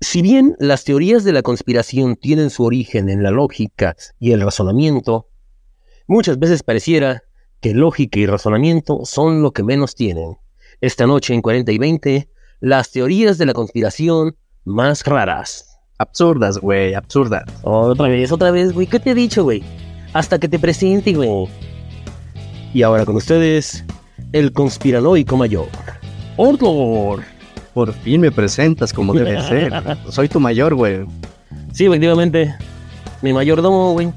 Si bien las teorías de la conspiración tienen su origen en la lógica y el razonamiento, muchas veces pareciera que lógica y razonamiento son lo que menos tienen. Esta noche en 40 y 20, las teorías de la conspiración más raras. Absurdas, güey, absurdas. Otra vez, otra vez, güey. ¿Qué te he dicho, güey? Hasta que te presente, güey. Y ahora con ustedes, el conspiranoico mayor. Ordor. Por fin me presentas como debe ser. Soy tu mayor, güey. Sí, efectivamente. Mi mayordomo, güey.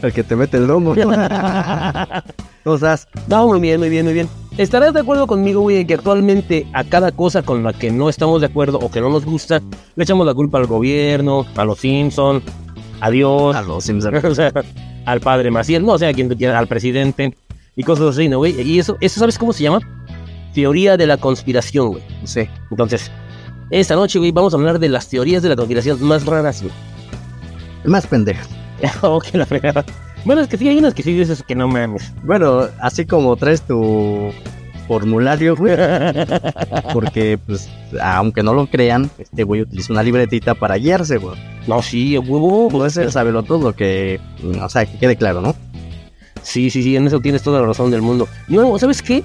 El que te mete el domo. ¿Cómo estás? No, muy bien, muy bien, muy bien. ¿Estarás de acuerdo conmigo, güey, que actualmente a cada cosa con la que no estamos de acuerdo o que no nos gusta, le echamos la culpa al gobierno, a los Simpson, a Dios, A los Sims. o sea, al padre Maciel, no, o sea, a quien al presidente y cosas así, ¿no, güey? Y eso, eso, ¿sabes cómo se llama? Teoría de la conspiración, güey. Sí. Entonces, esta noche, güey, vamos a hablar de las teorías de la conspiración más raras, güey. Más pendejas. oh, que la fregada. Bueno, es que sí, hay unas que sí dices que no mames. Bueno, así como traes tu formulario, güey. Porque, pues, aunque no lo crean, este güey utiliza una libretita para guiarse, güey. No, sí, huevo. Puede ser sábelo todo, que, o sea, que quede claro, ¿no? Sí, sí, sí, en eso tienes toda la razón del mundo. No, ¿sabes qué?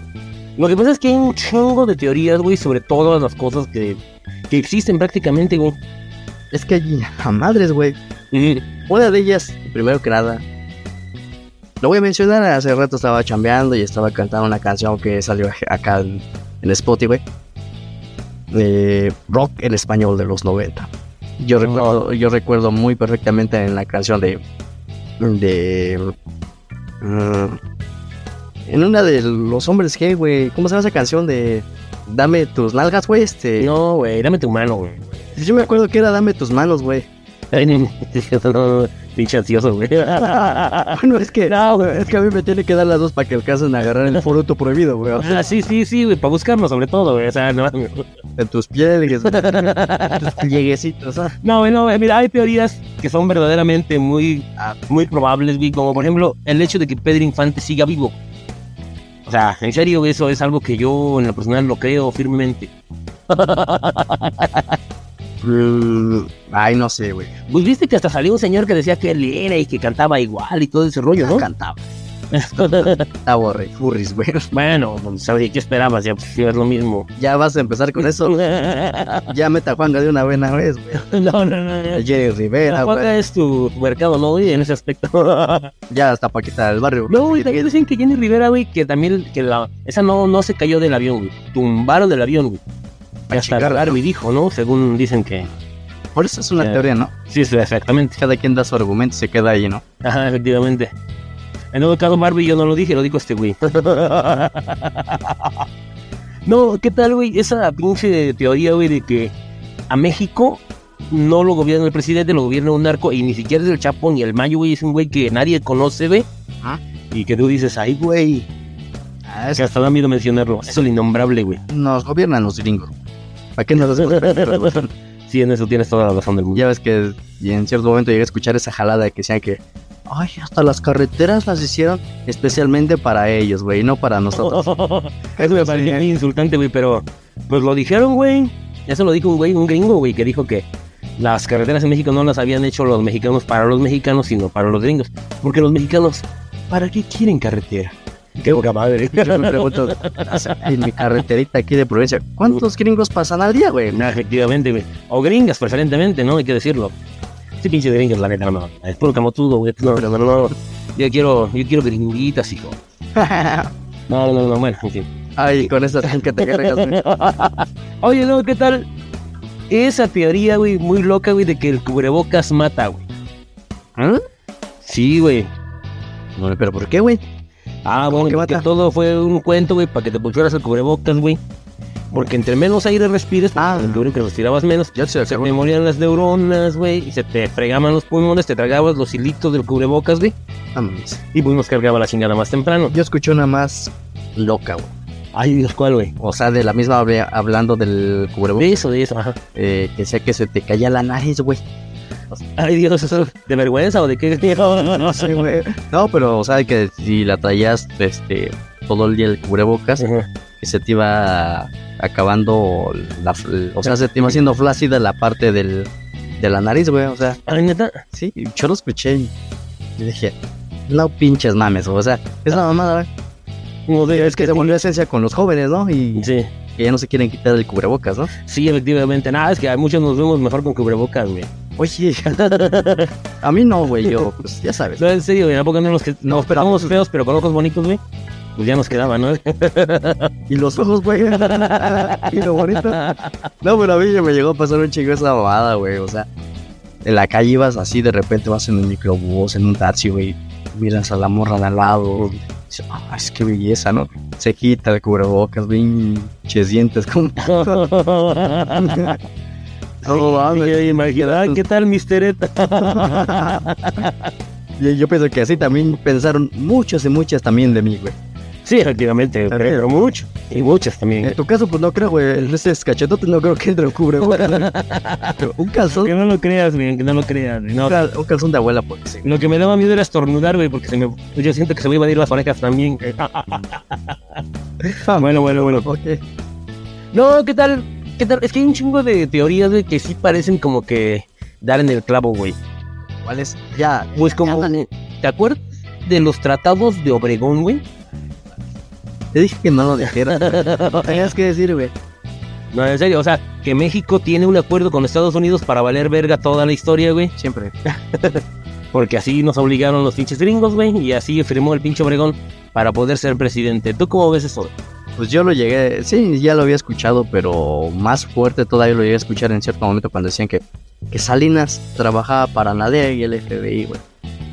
Lo que pasa es que hay un chingo de teorías, güey, sobre todas las cosas que, que existen prácticamente, güey. Es que hay a madres, güey. Una de ellas, primero que nada, lo voy a mencionar, hace rato estaba chambeando y estaba cantando una canción que salió acá en, en Spotify. De rock en español de los 90. Yo recuerdo, yo recuerdo muy perfectamente en la canción de... de mm, en una de los hombres G, güey. ¿Cómo se llama esa canción de... Dame tus nalgas, güey? Este... No, güey, dame tu mano, güey. Yo me acuerdo que era Dame tus manos, güey. Ay, no, no, pinche ansioso, güey. Bueno, es que, no, güey, es que a mí me tiene que dar las dos para que alcancen a agarrar el fruto prohibido, güey. O sea, Ah, sí, sí, sí, güey, para buscarnos sobre todo, güey. O sea, no, en tus pliegues, tus plieguecitos, ah. no, güey, no, güey, mira, hay teorías que son verdaderamente muy, ah, muy probables, güey. Como por ejemplo, el hecho de que Pedro Infante siga vivo. O sea, en serio, eso es algo que yo en lo personal lo creo firmemente. Ay, no sé, güey. Pues viste que hasta salió un señor que decía que él era y que cantaba igual y todo ese rollo, ¿no? Cantaba. Estaba rey, furris, güey. bueno, ¿sabes qué esperabas? Ya, pues, es lo mismo. Ya vas a empezar con eso. no, Ya meta a Juanga de una buena vez, güey. no, no. no. A Jerry Rivera, güey. es tu mercado, ¿no, güey? En ese aspecto. Ya hasta Paquita del barrio. no, güey, también dicen que Jenny Rivera, güey, que también, que la, esa no, no se cayó del avión, güey. Tumbaron del avión, güey. A Hasta. Barbie dijo, ¿no? Según dicen que... Por eso es una teoría, ¿no? Sí, sí, exactamente. Cada quien da su argumento y se queda ahí, ¿no? Ajá, efectivamente. En todo caso, Barbie yo no lo dije, lo dijo este güey. no, ¿qué tal, güey? Esa pinche teoría, güey, de que a México no lo gobierna el presidente, lo gobierna un narco y ni siquiera es el Chapo ni el Mayo, güey, es un güey que nadie conoce, güey. Ajá. Y que tú dices, ay, güey, Ah, es que hasta da miedo mencionarlo. Eso es el innombrable, güey. nos gobiernan los gringos. ¿Para qué nos sí, en eso tienes toda la razón del mundo. Ya ves que y en cierto momento llegué a escuchar esa jalada de que decían que, ay, hasta las carreteras las hicieron especialmente para ellos, güey, no para nosotros. Eso me parecía muy insultante, güey, pero pues lo dijeron, güey. Eso lo dijo un güey, un gringo, güey, que dijo que las carreteras en México no las habían hecho los mexicanos para los mexicanos, sino para los gringos. Porque los mexicanos, ¿para qué quieren carretera? Qué poca madre. Yo me pregunto, en mi carreterita aquí de provincia, ¿cuántos gringos pasan al día, güey? No, efectivamente, güey. O gringas, preferentemente, ¿no? Hay que decirlo. Sí, pinche gringas, la neta, no. Es puro camotudo, güey. No, no, no, no. Yo quiero, yo quiero gringuitas, hijo. No, no, no, bueno, en fin. Ay, con esas que te cargas. Oye, no, ¿qué tal? Esa teoría, güey, muy loca, güey, de que el cubrebocas mata, güey. ¿Ah? Sí, güey. No, ¿Pero por qué, güey? Ah, ¿Cómo bueno, que todo fue un cuento, güey, para que te pusieras el cubrebocas, güey. Porque entre menos aire respires, Ah. ah, que respirabas menos, Yo sé, se te morían las neuronas, güey, y se te fregaban los pulmones, te tragabas los hilitos del cubrebocas, güey, No mames. y pues nos cargaba la chingada más temprano. Yo escuché una más loca, güey. Ay, Dios, ¿cuál, güey? O sea, de la misma habla- hablando del cubrebocas, De eso, de eso, ajá. eh, que decía que se te caía la nariz, güey. Ay, Dios, ¿eso de vergüenza o de qué? No sé, güey. No, pero, o sea, que si la traías, este, todo el día el cubrebocas, que se te iba acabando, la, o sea, se te iba haciendo flácida la parte del, de la nariz, güey, o sea, Ay, neta. sí, yo lo escuché y dije, no pinches mames, o sea, es la mamada, güey. De- Es que se volvió esencia con los jóvenes, ¿no? Y Sí, que ya no se quieren quitar el cubrebocas, ¿no? sí, efectivamente. Nada, es que a muchos nos vemos mejor con cubrebocas, güey. Oye, a mí no, güey, yo, pues ya sabes. No, en serio, güey. ¿A poco no los que No, nos pero- esperamos feos, pero con ojos bonitos, güey? Pues ya nos quedaba, ¿no? Y los ojos, güey. y lo bonito. No, pero a mí ya me llegó a pasar un chingo esa babada, güey. O sea, en la calle ibas así, de repente vas en un microbús, en un taxi, güey. Miras a la morra de al lado. dices, ah, es que belleza, ¿no? Se quita el cubrebocas, pinches dientes. Como... no mames. Imagina, ¿qué tal, mistereta? Y yo pienso que así también pensaron muchos y muchas también de mí, güey. Sí, efectivamente, pero mucho. Y muchas también. En tu caso, pues no creo, güey. Ese cachetote no creo que entre el cubrebocas. un calzón. Que no lo creas, güey, que no lo creas. güey, No. Un cal- un calzón de abuela, pues sí. Lo que me daba miedo era estornudar, güey, porque se me, yo siento que se me iban a ir las orejas también. güey. bueno, bueno, bueno. Ok. No, ¿qué tal? ¿Qué tal? Es que hay un chingo de teorías, güey, que sí parecen como que dar en el clavo, güey. ¿Cuál es? Ya. Pues como, ¿te acuerdas de los tratados de Obregón, güey? Te dije que no lo dijera. Tenías que decir, güey. No, en serio, o sea, que México tiene un acuerdo con Estados Unidos para valer verga toda la historia, güey. Siempre. Porque así nos obligaron los pinches gringos, güey, y así firmó el pinche Obregón para poder ser presidente. ¿Tú cómo ves eso? Pues yo lo llegué, sí, ya lo había escuchado, pero más fuerte todavía lo llegué a escuchar en cierto momento cuando decían que, que Salinas trabajaba para la DEA y el FBI, güey.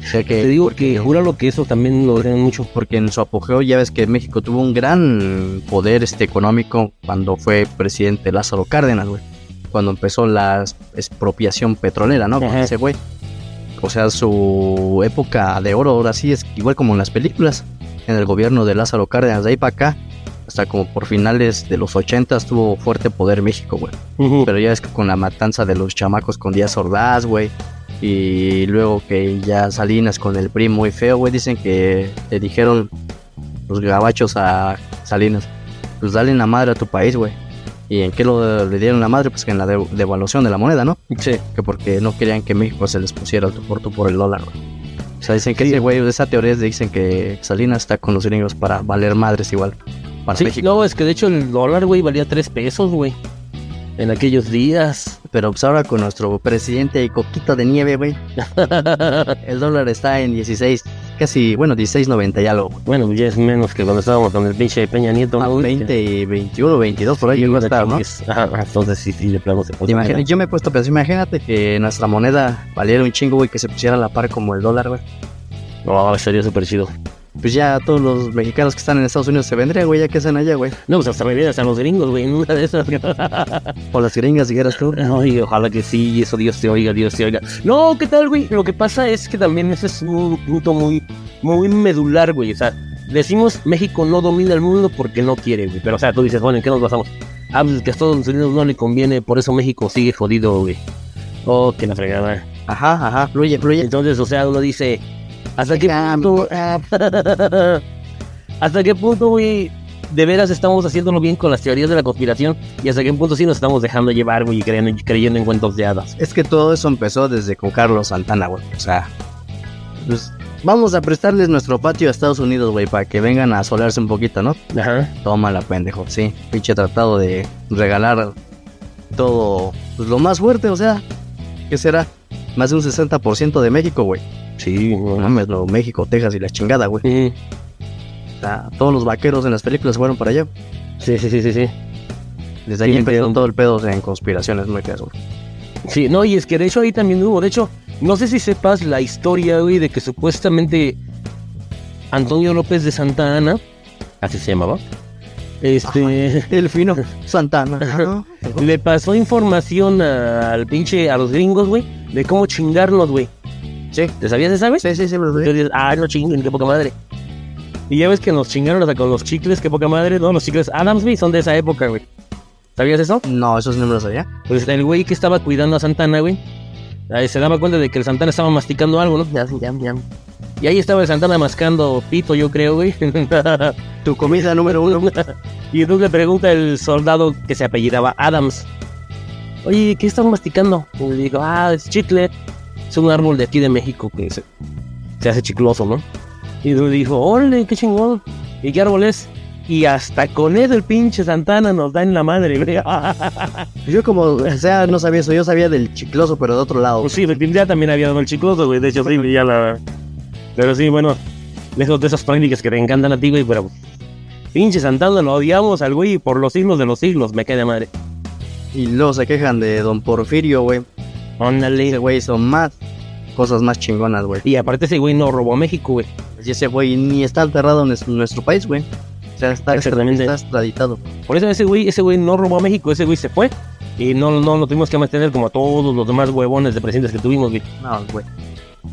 O sea Te digo que júralo que eso también lo creen mucho. porque en su apogeo ya ves que México tuvo un gran poder este económico cuando fue presidente Lázaro Cárdenas, güey. Cuando empezó la expropiación petrolera, ¿no? Con ese güey. O sea, su época de oro ahora sí es igual como en las películas. En el gobierno de Lázaro Cárdenas, de ahí para acá, hasta como por finales de los 80 tuvo fuerte poder México, güey. Pero ya es que con la matanza de los chamacos con Díaz Ordaz, güey. Y luego que ya Salinas con el PRI muy feo, güey. Dicen que le dijeron los gabachos a Salinas, pues dale la madre a tu país, güey. ¿Y en qué lo, le dieron la madre? Pues que en la de- devaluación de la moneda, ¿no? Sí. Que porque no querían que México se les pusiera tú por por el dólar, güey. O sea, dicen que Sí. ese güey, de esa teoría dicen que Salinas está con los gringos para valer madres igual. Para Sí, México. no, es que de hecho el dólar, güey, valía tres pesos, güey. En aquellos días. Pero pues ahora con nuestro presidente coquito de nieve, güey. El dólar está en 16, casi, bueno, 16.90 y algo. bueno, ya es menos que cuando estábamos con el pinche Peña Nieto, Ah, ¿no, güey? 20 y 21, 22, por ahí llegó a estar, ¿no? Ajá, entonces sí, sí, de plano se puede. imaginas- yo me he puesto a pensar, imagínate que nuestra moneda valiera un chingo, güey, que se pusiera a la par como el dólar, güey. No, sería súper chido. Pues ya todos los mexicanos que están en Estados Unidos se vendrían, güey, ya que hacen allá, güey. No, pues hasta vienen hasta los gringos, güey, en una de esas. O las gringas, dijeras tú. Ay, ojalá que sí, eso Dios te oiga, Dios te oiga. No, ¿qué tal, güey? Lo que pasa es que también ese es un punto muy, muy medular, güey. O sea, decimos México no domina el mundo porque no quiere, güey. Pero, o sea, tú dices, bueno, ¿en qué nos basamos? Ah, pues que a Estados Unidos no le conviene, por eso México sigue jodido, güey. Oh, que la fregada. Ajá, ajá, fluye, fluye. Entonces, o sea, uno dice, ¿hasta qué punto? ¿Hasta qué punto, güey? De veras estamos haciéndolo bien con las teorías de la conspiración y hasta qué punto sí nos estamos dejando llevar, güey, y creyendo, creyendo en cuentos de hadas. Es que todo eso empezó desde con Carlos Santana, güey. O sea, pues vamos a prestarles nuestro patio a Estados Unidos, güey, para que vengan a asolarse un poquito, ¿no? Ajá. Tómala, pendejo, sí. Pinche tratado de regalar todo, pues lo más fuerte, o sea, ¿qué será? Más de un 60% de México, güey. Sí, No mames, lo México, Texas y la chingada, güey. sí, O sea, todos los vaqueros en las películas fueron para allá. sí, sí, sí, sí. Desde ahí Sí, empezó todo el pedo en conspiraciones, muy güey. Sí, no, y es que de hecho ahí también hubo, de hecho, no sé si sepas la historia, güey, de que supuestamente Antonio López de Santa Ana, así se llamaba, este, El fino Santana. ¿no? le pasó información al pinche, a los gringos, güey, de cómo chingarnos, güey. Sí. ¿Te sabías esa? Sí, sí, sí, me lo Y tú dices, ah, no chinguen, qué poca madre. Y ya ves que nos chingaron hasta con los chicles, qué poca madre. No, los chicles Adams, güey, son de esa época, güey. ¿Sabías eso? No, esos no me los sabía. Pues el güey que estaba cuidando a Santana, güey, ahí se daba cuenta de que el Santana estaba masticando algo, ¿no? Ya, ya, ya. Y ahí estaba el Santana mascando pito, yo creo, güey. tu comida número uno. y entonces le pregunta el soldado que se apellidaba Adams. Oye, ¿qué están masticando? Y le digo, ah, es chicle. Es un árbol de aquí de México que se, se hace chicloso, ¿no? Y le dijo, órale, qué chingón. ¿Y qué árbol es? Y hasta con eso el pinche Santana nos da en la madre, güey. yo como, o sea, no sabía eso, yo sabía del chicloso, pero de otro lado. Pues sí, ya también había dado el chicloso, güey. De hecho, sí, ya la... Pero sí, bueno, lejos de esas prácticas que te encantan a ti, güey, pero... Pinche Santana, lo odiamos al güey por los siglos de los siglos, me queda madre. Y luego se quejan de Don Porfirio, güey. Ándale. Güey son más cosas más chingonas, güey. Y aparte ese güey no robó a México, güey. Y ese güey ni está enterrado en nuestro país, güey está, Exactamente. está extraditado. Por eso ese güey, ese güey no robó a México, ese güey se fue. Y no, no lo tuvimos que mantener como a todos los demás huevones de presidentes que tuvimos, güey. No, güey.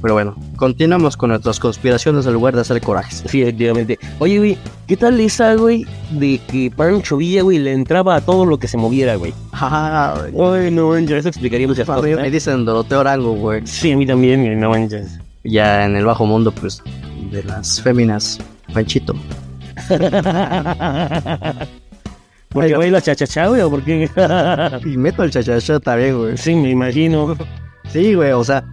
Pero bueno, continuamos con nuestras conspiraciones en lugar de hacer corajes. Sí, efectivamente. Oye, güey, ¿qué tal esa, güey, de que Pancho Villa, güey, le entraba a todo lo que se moviera, güey? Ah, Ay, no manches, eso explicaría muchas cosas. Me ¿eh? dicen Doroteo Arango, güey. Sí, a mí también, güey, no manches. Ya en el bajo mundo, pues, de las féminas, Panchito. Porque güey la chachachá, güey, o por qué? y meto el chachachá también, güey. Sí, me imagino. Sí, güey, o sea,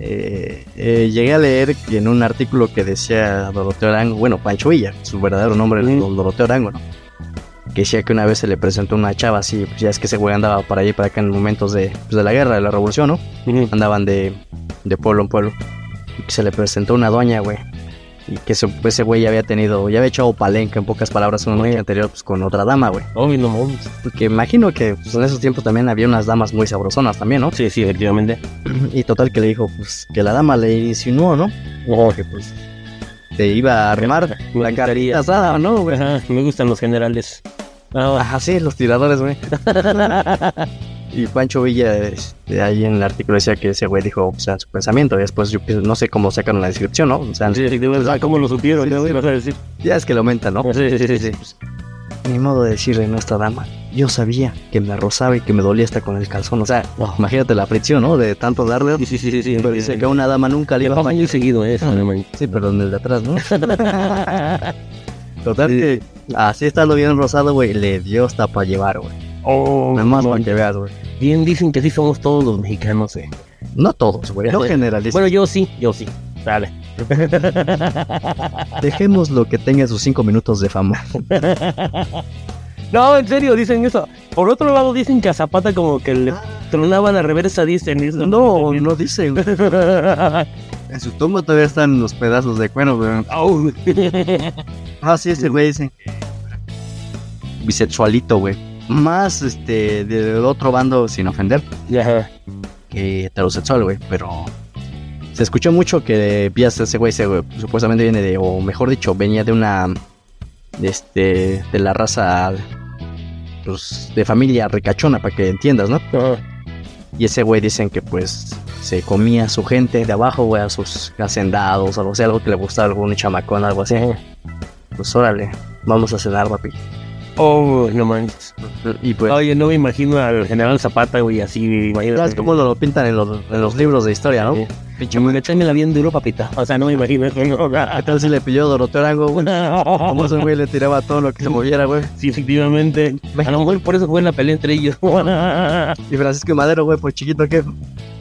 eh, eh, llegué a leer en un artículo que decía Doroteo Arango, bueno, Pancho Villa, su verdadero nombre es Doroteo Arango, ¿no? Que decía que una vez se le presentó una chava así, pues ya es que ese güey andaba para allá y para acá en momentos de, pues, de la guerra, de la revolución, ¿no? Andaban de, de pueblo en pueblo. Y que se le presentó una doña, güey, y que ese, güey ya había tenido, ya había echado palenca en pocas palabras una noche anterior pues, con otra dama, güey. Oh, no Porque imagino que pues, en esos tiempos también había unas damas muy sabrosonas también, ¿no? Sí, sí, efectivamente. Y total que le dijo, pues, que la dama le insinuó, ¿no? Oh, que pues te iba a armar la carita asada, ¿no, güey? me gustan los generales. Ah, sí, los tiradores, güey. Y Pancho Villa, este, ahí en el artículo decía que ese güey dijo, o sea, su pensamiento. Y después yo no sé cómo sacaron la descripción, ¿no? O sea, sí, sí, ¿cómo lo supieron? Sí, vas a decir? Ya es que lo aumentan, ¿no? Sí, sí, sí. sí. Ni modo de decirle a esta dama. Yo sabía que me rozaba y que me dolía hasta con el calzón. O sea, imagínate la fricción, ¿no? De tanto darle. Sí, sí, sí, sí. Pero dice que a una dama nunca le iba a muy seguido eso, Sí, pero en el de atrás, ¿no? Total que así estando bien rosado, güey, le dio hasta para llevar, güey. Oh, Nada más para que veas, güey. Bien dicen que sí somos todos los mexicanos, eh. No todos, güey. No generalizamos. Bueno, yo sí, yo sí. Dale. Dejemos lo que tenga sus cinco minutos de fama. no, en serio, dicen eso. Por otro lado, dicen que a Zapata como que le tronaban a reversa, dicen eso. No, no dicen. en su tumba todavía están los pedazos de cuero, güey. ah, sí, ese güey dicen bisexualito, güey más este del otro bando sin ofender que heterosexual, güey, pero se escuchó mucho que Vías ese güey, supuestamente viene de, o mejor dicho, venía de una, este, de la raza, pues, de familia ricachona, para que entiendas, ¿no? Y ese güey dicen que, pues, se comía a su gente de abajo, güey, a sus hacendados, algo así, algo que le gustaba algún chamacón, algo así. Pues órale, vamos a cenar, papi. Oh, no manches. Y pues, Oye, no me imagino al general Zapata, güey, así. ¿Sabes cómo lo pintan en los, en los libros de historia, no? Sí. Pinche, me la bien duro, papita. O sea, no me imagino eso. No. ¿Qué tal si le pilló Doroteo Arango, güey? Como ese güey le tiraba todo lo que se moviera, güey. Sí, efectivamente. A lo mejor por eso fue la pelea entre ellos. y Francisco Madero, güey, pues chiquito, ¿qué?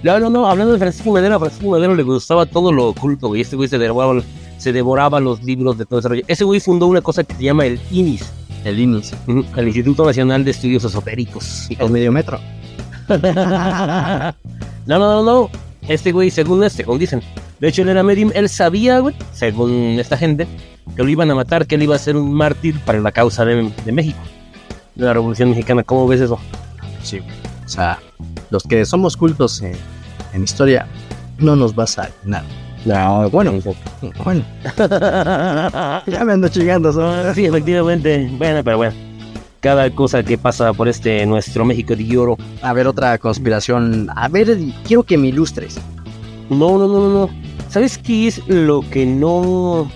No, no, no. Hablando de Francisco Madero, a Francisco Madero le gustaba todo lo oculto, güey. Este güey se devoraba, se devoraba los libros de todo ese rollo. Ese güey fundó una cosa que se llama el INIS el INIS. El Instituto Nacional de Estudios Esotéricos. El medio metro. no, no, no, no. Este güey, según este, según dicen. De hecho, él era medio. Él sabía, güey, según esta gente, que lo iban a matar, que él iba a ser un mártir para la causa de, México. De la Revolución Mexicana. ¿Cómo ves eso? Sí, O sea, los que somos cultos en historia, no nos vas a nada. No, bueno, bueno. ya me ando chingando. Sí, efectivamente. Bueno, pero bueno. Cada cosa que pasa por este nuestro México de oro. A ver, otra conspiración. A ver, quiero que me ilustres. No, no, no, no. ¿Sabes qué es lo que no.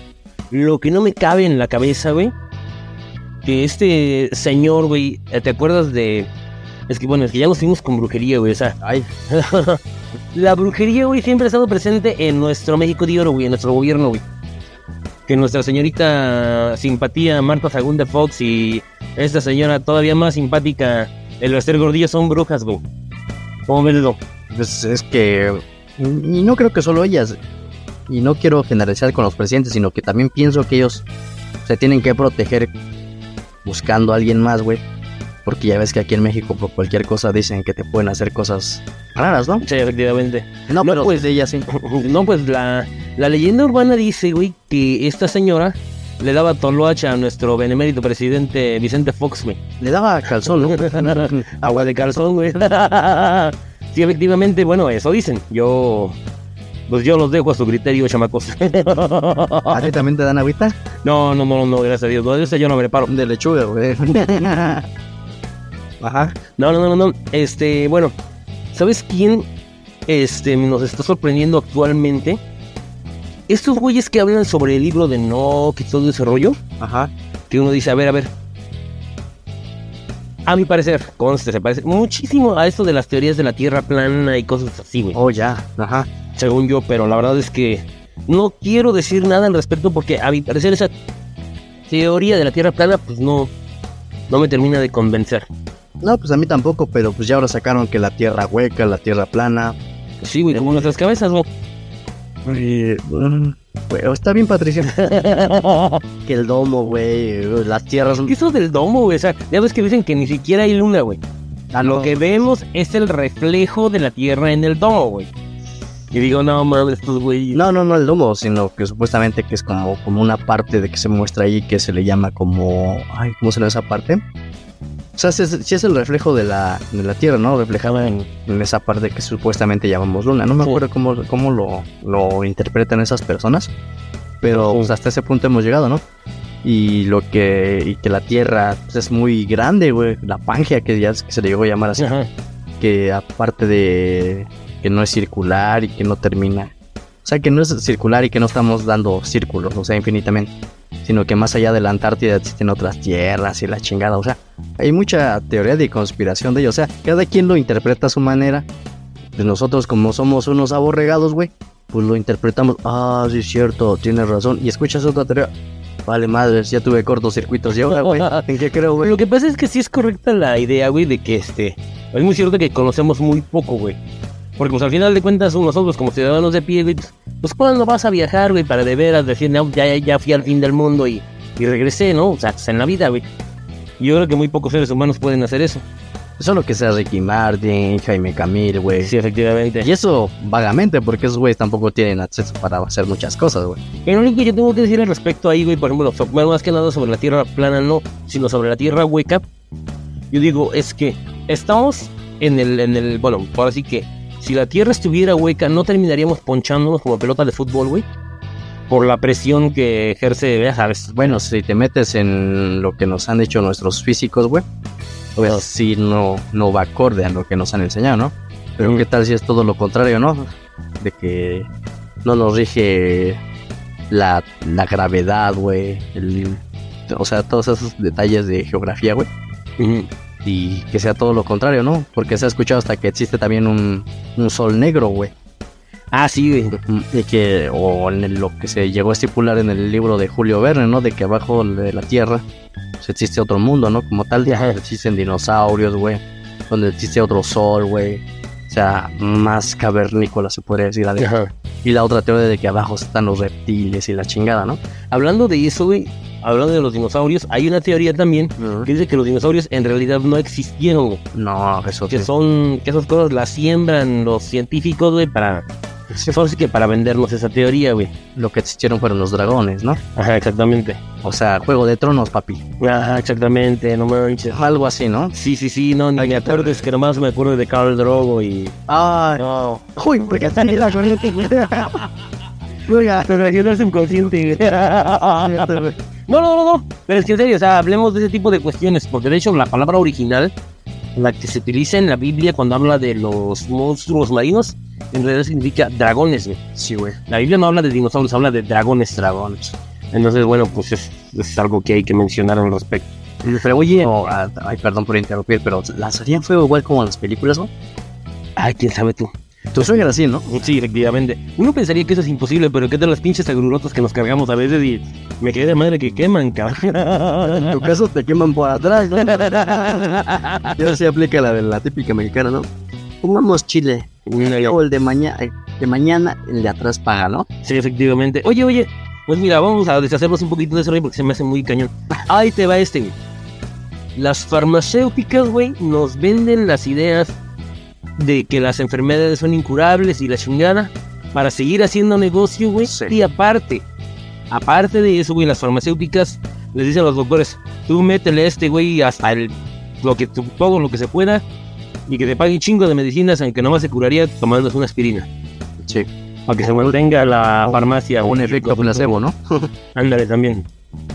Lo que no me cabe en la cabeza, güey? Que este señor, güey. ¿Te acuerdas de.? Es que bueno, es que ya nos fuimos con brujería, güey. O sea. Ay. La brujería, güey, siempre ha estado presente en nuestro México de Oro, güey, en nuestro gobierno, güey. Que nuestra señorita simpatía Marta Sagunda Fox y esta señora todavía más simpática, el Esther Gordillo, son brujas, güey. ¿Cómo ves? Pues es que. Y no creo que solo ellas. Y no quiero generalizar con los presidentes, sino que también pienso que ellos se tienen que proteger buscando a alguien más, güey. Porque ya ves que aquí en México por cualquier cosa dicen que te pueden hacer cosas raras, ¿no? Sí, efectivamente. No, pero pues de ella sí. No, pues la, la leyenda urbana dice, güey, que esta señora le daba toloacha a nuestro benemérito presidente Vicente Fox, güey. Le daba calzón, ¿no? Agua de calzón, güey. sí, efectivamente, bueno, eso dicen. Yo pues yo los dejo a su criterio, chamacos. ¿A ti también te dan agüita? No, no, no, no, gracias a Dios. No, yo no me preparo. De lechuga, güey. Ajá. No, no, no, no. Este, bueno, ¿sabes quién este, nos está sorprendiendo actualmente? Estos güeyes que hablan sobre el libro de No, que todo ese rollo. Ajá. Que uno dice, a ver, a ver. A mi parecer, conste, se parece muchísimo a esto de las teorías de la Tierra plana y cosas así, güey. Oh, ya. Ajá. Según yo, pero la verdad es que no quiero decir nada al respecto porque a mi parecer esa teoría de la Tierra plana, pues no, no me termina de convencer. No, pues a mí tampoco, pero pues ya ahora sacaron que la tierra hueca, la tierra plana. Sí, güey, como nuestras cabezas, ¿no? Eh, bueno, está bien, Patricia. que el domo, güey, las tierras. ¿Qué eso del domo, güey? O sea, ya ves que dicen que ni siquiera hay luna, güey. Ah, Lo que vemos es el reflejo de la tierra en el domo, güey. Y digo, no mames, estos güey. No, no, no el domo, sino que supuestamente que es como, como una parte de que se muestra ahí que se le llama como. Ay, ¿cómo se llama esa parte? O sea, si es, es el reflejo de la, de la Tierra, ¿no? Reflejado en, en, esa parte que supuestamente llamamos luna. No me acuerdo cómo, cómo lo, lo, interpretan esas personas, pero pues, hasta ese punto hemos llegado, ¿no? Y lo que, y que la Tierra pues, es muy grande, güey. La Pangea, que ya que se le llegó a llamar así. Ajá. Que aparte de que no es circular y que no termina. O sea, que no es circular y que no estamos dando círculos, o sea, infinitamente sino que más allá de la Antártida existen otras tierras y la chingada, o sea, hay mucha teoría de conspiración de ello, o sea, cada quien lo interpreta a su manera, pues nosotros como somos unos aborregados, güey, pues lo interpretamos, ah, sí es cierto, tienes razón, y escuchas otra teoría, vale madres, ya tuve cortocircuitos yo, güey, ¿en qué creo, güey? Lo que pasa es que sí es correcta la idea, güey, de que este, es muy cierto que conocemos muy poco, güey. Porque pues al final de cuentas nosotros como ciudadanos de pie, güey, pues, pues cuando vas a viajar, güey, para de veras decir, no, ya, ya fui al fin del mundo y, y regresé, ¿no? O sea, pues, en la vida, güey. Yo creo que muy pocos seres humanos pueden hacer eso. Solo que sea Ricky Martin, Jaime Camil, güey. Sí, efectivamente. Y eso vagamente, porque esos güeyes tampoco tienen acceso para hacer muchas cosas, güey. Lo único que yo tengo que decir al respecto ahí, güey, por ejemplo, bueno, más que nada sobre la Tierra plana, no, sino sobre la Tierra hueca. Yo digo, es que estamos en el, en el, bueno, ahora sí que si la Tierra estuviera hueca, no terminaríamos ponchándonos como pelota de fútbol, güey. Por la presión que ejerce, ya sabes. Bueno, si te metes en lo que nos han dicho nuestros físicos, güey, pues no. sí no, no va acorde a lo que nos han enseñado, ¿no? Pero qué tal si es todo lo contrario, ¿no? De que no nos rige la, la gravedad, güey. O sea, todos esos detalles de geografía, güey. -huh y que sea todo lo contrario, ¿no? Porque se ha escuchado hasta que existe también un, un sol negro, güey. Ah, sí. Y que, o en lo que se llegó a estipular en el libro de Julio Verne, ¿no? De que abajo de la Tierra pues, existe otro mundo, ¿no? Como tal, ya existen dinosaurios, güey. Donde existe otro sol, güey. O sea, más cavernícola se podría decir. Ajá. Y la otra teoría de que abajo están los reptiles y la chingada, ¿no? Hablando de eso, güey, hablando de los dinosaurios, hay una teoría también uh -huh. que dice que los dinosaurios en realidad no existieron. No, eso Que son, que esas cosas las siembran los científicos, güey, para... Eso sí que para vendernos esa teoría, güey. Lo que existieron fueron los dragones, ¿no? Ajá, exactamente. O sea, Juego de Tronos, papi. Ajá, exactamente, no manches. Algo así, ¿no? Sí, sí, sí, no, ni Ay, me acuerdo, es que nomás me acuerdo de Carl Drogo y... Ay, no. Uy, porque está en la corriente. Oiga, pero yo no inconsciente, No, no, no, no. Pero es que en serio, o sea, hablemos de ese tipo de cuestiones. Porque de hecho, la palabra original, la que se utiliza en la Biblia cuando habla de los monstruos marinos, en realidad significa dragones, güey. Sí, güey. La Biblia no habla de dinosaurios, habla de dragones. Dragones. Entonces, bueno, pues es, es algo que hay que mencionar al respecto. Pero oye, oh, ay, perdón por interrumpir, pero ¿lanzarían fuego igual como en las películas, no? Ay, quién sabe tú. Tu sueño era así, ¿no? Sí, efectivamente. Uno pensaría que eso es imposible, pero ¿qué tal las pinches agrurotas que nos cargamos a veces y me quedé de madre que queman, cabrón? En tu caso te queman por atrás, ¿no? Y ahora sí aplica la de la típica mexicana, ¿no? Pongamos chile. O el de mañana, de mañana, el de atrás paga, ¿no? Sí, efectivamente. Oye, oye, pues mira, vamos a deshacernos un poquito de eso, güey, porque se me hace muy cañón. Ahí te va este, güey. Las farmacéuticas, güey, nos venden las ideas de que las enfermedades son incurables y la chingada para seguir haciendo negocio, güey. Sí. Y aparte, aparte de eso, güey, las farmacéuticas les dicen a los doctores, tú métele este, güey, hasta el, lo que, todo lo que se pueda y que te pague un chingo de medicinas, aunque nomás se curaría tomándose una aspirina. Sí. Para que se mantenga la farmacia. Un efecto placebo, ¿no? Ándale también.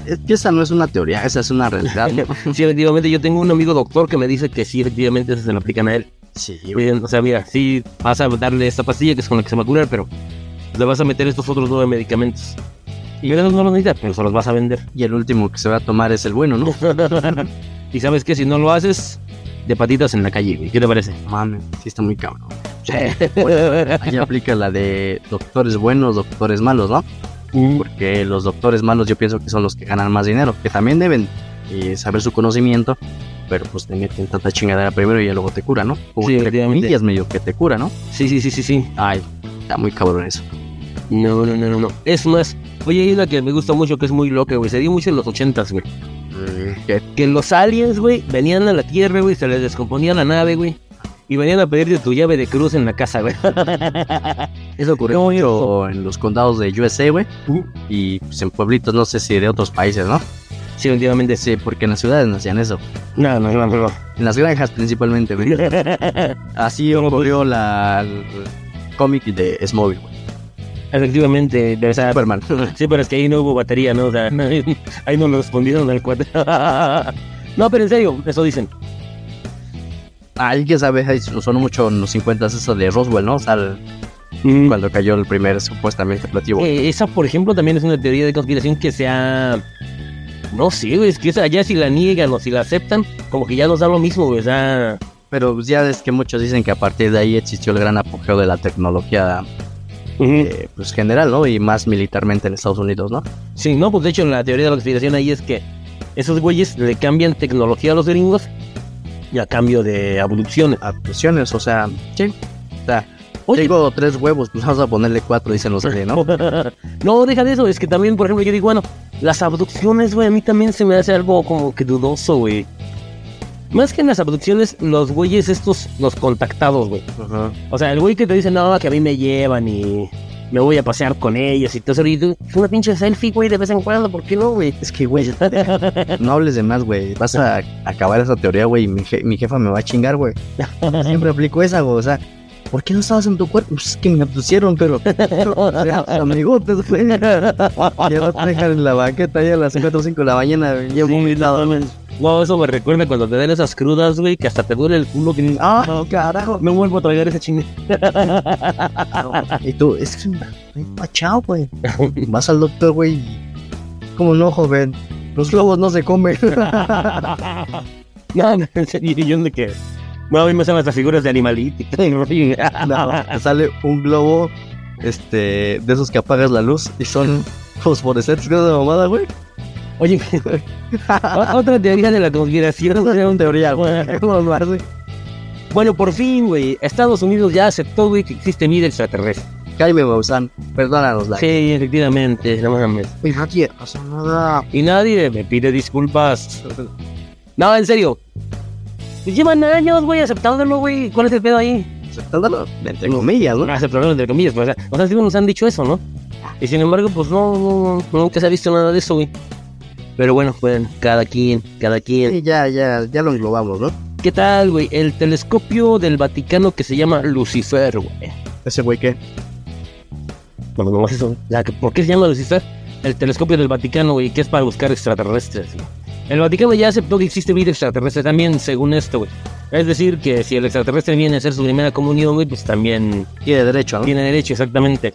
Es que esa no es una teoría, esa es una realidad. ¿no? Sí, efectivamente, yo tengo un amigo doctor que me dice que sí, efectivamente, eso se lo aplican a él. Sí, o sea, mira, sí vas a darle esta pastilla que es con la que se va a curar, pero le vas a meter estos otros nueve medicamentos. Y esos no los necesitas, pero se los vas a vender. Y el último que se va a tomar es el bueno, ¿no? y sabes que si no lo haces, de patitas en la calle, güey. ¿Qué te parece? Mames, sí está muy cabrón. Ahí aplica la de doctores buenos, doctores malos, ¿no? Porque los doctores malos yo pienso que son los que ganan más dinero, que también deben eh, saber su conocimiento, pero pues te meten tanta chingadera primero y ya luego te cura, ¿no? Como Sí, entre comillas medio que te cura, ¿no? Sí, sí, sí, sí, sí. Ay, está muy cabrón eso. No, no, no, no, no. Es más, oye, hay una que me gusta mucho que es muy loca, güey. Se dio mucho en los ochentas, güey. ¿Qué? Que los aliens, güey, venían a la Tierra, güey, se les descomponía la nave, güey. Y venían a pedirte tu llave de cruz en la casa, güey. Eso ocurrió mucho en los condados de USA, güey, y pues, en pueblitos, no sé si de otros países, ¿no? Sí, efectivamente. Sí, porque en las ciudades no hacían eso. No, no, no, no. En las granjas principalmente, güey. Así ocurrió la cómic de Smallville, güey. Efectivamente, o sea, Superman. sí, pero es que ahí no hubo batería, ¿no? O sea, ahí no lo respondieron al cuate. no, pero en serio, eso dicen. Alguien sabe, sonó mucho en los 50 eso de Roswell, ¿no? O sea, el- cuando cayó el primer supuestamente platillo. Eh, esa, por ejemplo, también es una teoría de conspiración que sea. No sé, güey, es que esa ya si la niegan o si la aceptan, como que ya nos da lo mismo, güey. O sea, Pero ya es que muchos dicen que a partir de ahí existió el gran apogeo de la tecnología eh, pues general, ¿no? Y más militarmente en Estados Unidos, ¿no? Sí, no, pues de hecho la teoría de la conspiración ahí es que esos güeyes le cambian tecnología a los gringos y a cambio de abducciones. Abducciones, o sea, sí. O sea, Oye. tengo tres huevos, pues vamos a ponerle cuatro, dicen los que, ¿no? no, deja de eso, es que también, por ejemplo, yo digo, bueno, las abducciones, güey, a mí también se me hace algo como que dudoso, güey. Más que en las abducciones, los güeyes estos, los contactados, güey. O sea, el güey que te dice, no, que a mí me llevan y me voy a pasear con ellos y todo eso. Y tú, es una pinche selfie, güey, de vez en cuando, ¿por qué no, güey? Es que, güey, no hables de más, güey. Vas a acabar esa teoría, güey, y mi, je- mi jefa me va a chingar, güey. Siempre aplico esa, güey. O sea, ¿por qué no estabas en tu cuerpo? Pues es que me abducieron, pero... amigotes, güey. Ya te dejan en la banqueta ya a las 4 o 5 de la mañana, güey. Ya vomitado. No, eso me recuerda cuando te dan esas crudas, güey, que hasta te duele el culo. Que... Ah, carajo. No vuelvo a tragar esa chinga. Y tú, es que estoy pachado, güey. Vas al doctor, güey. y, ¿Cómo no, joven? Los globos no se comen. no, no, en serio, yo de que. Bueno, a mí me salen estas figuras de animalito. No, te sale un globo este de esos que apagas la luz y son fosforescentes que es de mamada, güey. Oye, otra teoría de la conspiración. Una teoría. Bueno, por fin, güey, Estados Unidos ya aceptó, güey, que existe vida extraterrestre. Jaime Maussan, perdónanos la. Sí, efectivamente, no mames. Oye, nadie pasa nada. Y nadie me pide disculpas. No, en serio. Pues llevan años, güey, aceptándolo, güey. ¿Cuál es el pedo ahí? Aceptándolo, entre comillas, ¿no? No, aceptándolo entre comillas, pues, o sea, o sea, sí nos han dicho eso, ¿no? Y sin embargo, pues no, no, no, nunca se ha visto nada de eso, güey. Pero bueno, pues, cada quien, cada quien. Sí, ya, ya, ya lo englobamos, ¿no? ¿Qué tal, güey? El telescopio del Vaticano que se llama Lucifer, güey. Ese güey que. Bueno, nomás eso. ¿Por qué se llama Lucifer? El telescopio del Vaticano, güey, que es para buscar extraterrestres. güey. El Vaticano ya aceptó que existe vida extraterrestre también, según esto, güey. Es decir, que si el extraterrestre viene a hacer su primera comunión, güey, pues también Tiene derecho, ¿no? tiene derecho, exactamente.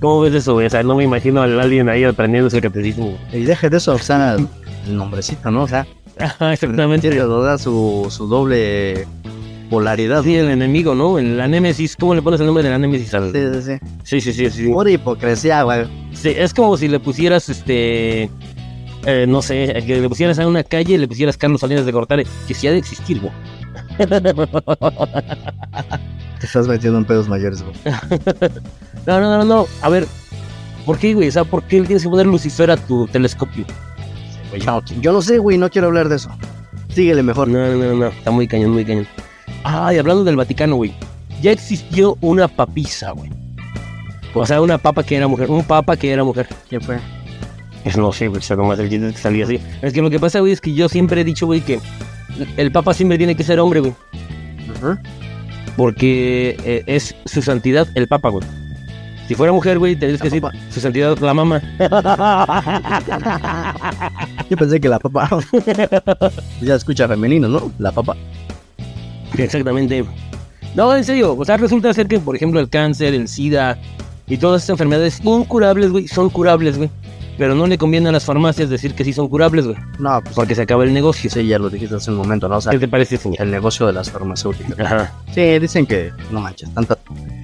¿Cómo ves eso, güey? O sea, no me imagino al alguien ahí aprendiéndose el catecismo. Y deje de eso, o sea, el nombrecito, ¿no? O sea, Ajá, exactamente. tiene da su, su doble polaridad. Sí, el enemigo, ¿no? La Némesis, ¿cómo le pones el nombre de la Némesis al...? Sí, sí, sí. Sí, sí, sí, sí. Pura hipocresía, güey. Sí, es como si le pusieras, este... eh, no sé, que le pusieras a una calle y le pusieras Carlos Salinas de Gortari, que sí ha de existir, güey. Te estás metiendo en pedos mayores, güey. No, no, no, no. A ver, ¿por qué, güey? O sea, ¿por qué le tienes que poner Lucifer a tu telescopio? Yo, yo no sé, güey, no quiero hablar de eso. Síguele mejor. No, no, no, no. Está muy cañón, muy cañón. Ay, hablando del Vaticano, güey. Ya existió una papisa, güey. O sea, una papa que era mujer. Un papa que era mujer. ¿Quién fue? Es no sé, güey, o sea, nomás el chiste que salía así. Es que lo que pasa, güey, es que yo siempre he dicho, güey, que el papa siempre tiene que ser hombre, güey. Porque eh, es su santidad el papa, güey. Si fuera mujer, güey, tendrías que decir su santidad la mamá. Yo pensé que la papa. ya escucha femenino, ¿no? La papa. Exactamente. No, en serio. O sea, resulta ser que, por ejemplo, el cáncer, el SIDA y todas estas enfermedades incurables, güey, son curables, güey. Pero no le conviene a las farmacias decir que sí son curables, güey. No, pues Porque se acaba el negocio. sí, ya lo dijiste hace un momento, ¿no? O sea, ¿Qué te parece, señor? el negocio de las farmacéuticas. Ajá. Sí, dicen que, no manches, tanta-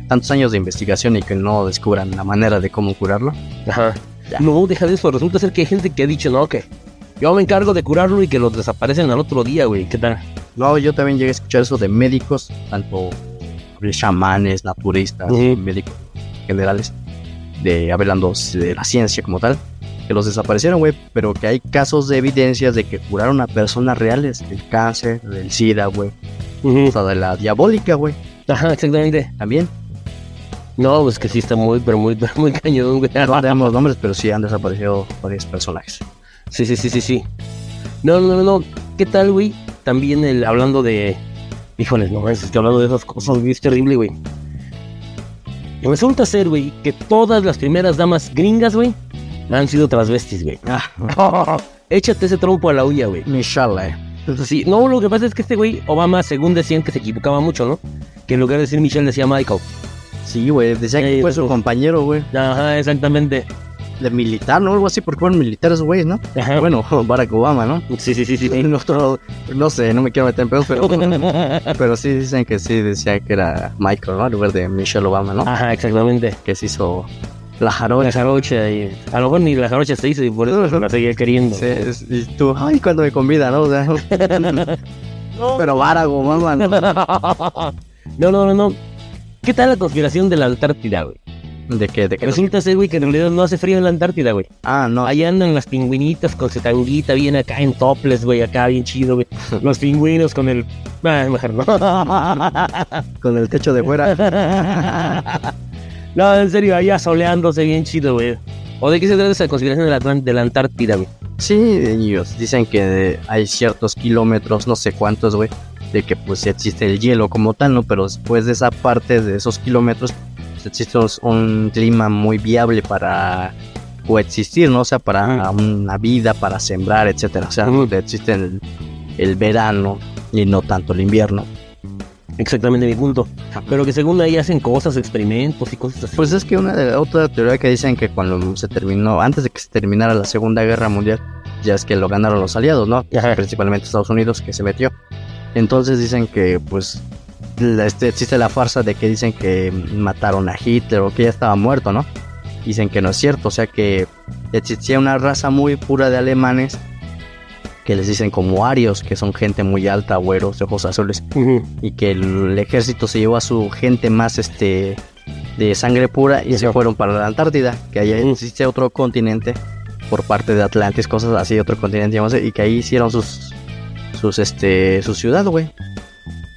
tantos años de investigación y que no descubran la manera de cómo curarlo. Ajá. Ya. No, deja de eso. Resulta ser que hay gente que ha dicho, no, que yo me encargo de curarlo y que los desaparecen al otro día, güey. ¿Qué tal? No, yo también llegué a escuchar eso de médicos, tanto chamanes, naturistas, Ujú. médicos generales, de hablando de la ciencia como tal, que los desaparecieron, güey, pero que hay casos de evidencias de que curaron a personas reales del cáncer, del SIDA, güey, Ujú. hasta de la diabólica, güey, Ajá, exactamente. también. No, pues que sí está muy, pero muy, pero muy cañón, güey. No damos nombres, pero sí han desaparecido varios personajes. Sí, sí, sí, sí, sí. No, no, no, no. ¿Qué tal, güey? También el hablando de. Híjoles, no, es que hablando de esas cosas, güey, es terrible, güey. Resulta ser, güey, que todas las primeras damas gringas, güey, han sido transvestis, güey. Ah, Échate ese trompo a la olla, güey. inshallah. eh. Sí, no, lo que pasa es que este güey, Obama, según decían que se equivocaba mucho, ¿no? Que en lugar de decir Michelle decía Michael. Sí, güey, decía que Sí, fue su compañero, güey, Ajá, exactamente. de militar, ¿no? Algo así, porque fueron militares, güey, ¿no? Ajá. Bueno, Barack Obama, ¿no? Sí, sí, sí, sí. Otro, no sé, no me quiero meter en pedos, pero, pero sí dicen que sí decía que era Michael, ¿no? En lugar de Michelle Obama, ¿no? Ajá, exactamente. Que se hizo la La jarocha. jarocha y a lo mejor ni la jarocha se hizo y por eso la seguía queriendo. Sí, es- y tú, ay, cuando me convida, ¿no? O sea, pero Barack Obama, ¿no? No, no, no, no. ¿Qué tal la conspiración de la Antártida, güey? ¿De qué? ¿De qué? Resulta ser, güey, que en realidad no hace frío en la Antártida, güey. Ah, no. Ahí andan las pingüinitas con su tanguita bien acá en toples, güey, acá bien chido, güey. Los pingüinos con el... Ah, mejor no. Con el techo de fuera. No, en serio, allá soleándose bien chido, güey. ¿O de qué se trata esa conspiración de la, de la Antártida, güey? Sí, ellos dicen que hay ciertos kilómetros, no sé cuántos, güey, de que pues existe el hielo como tal, ¿no? Pero después de esa parte de esos kilómetros, pues, existe un clima muy viable para coexistir, ¿no? O sea, para una vida, para sembrar, etcétera. O sea, existe el, el verano y no tanto el invierno. Exactamente mi punto. Pero que según ahí hacen cosas, experimentos y cosas así. Pues es que una de otra teoría que dicen que cuando se terminó, antes de que se terminara la Segunda Guerra Mundial, ya es que lo ganaron los aliados, ¿no? Ajá. Principalmente Estados Unidos que se metió. Entonces dicen que pues la- este, existe la farsa de que dicen que mataron a Hitler o que ya estaba muerto, ¿no? Dicen que no es cierto, o sea que existía una raza muy pura de alemanes que les dicen como arios, que son gente muy alta, güeros, de ojos azules, y que el ejército se llevó a su gente más este de sangre pura y se fueron para la Antártida, que allá Mm. existe otro continente por parte de Atlantis, cosas así, otro continente, digamos, y que ahí hicieron sus sus este su ciudad, güey.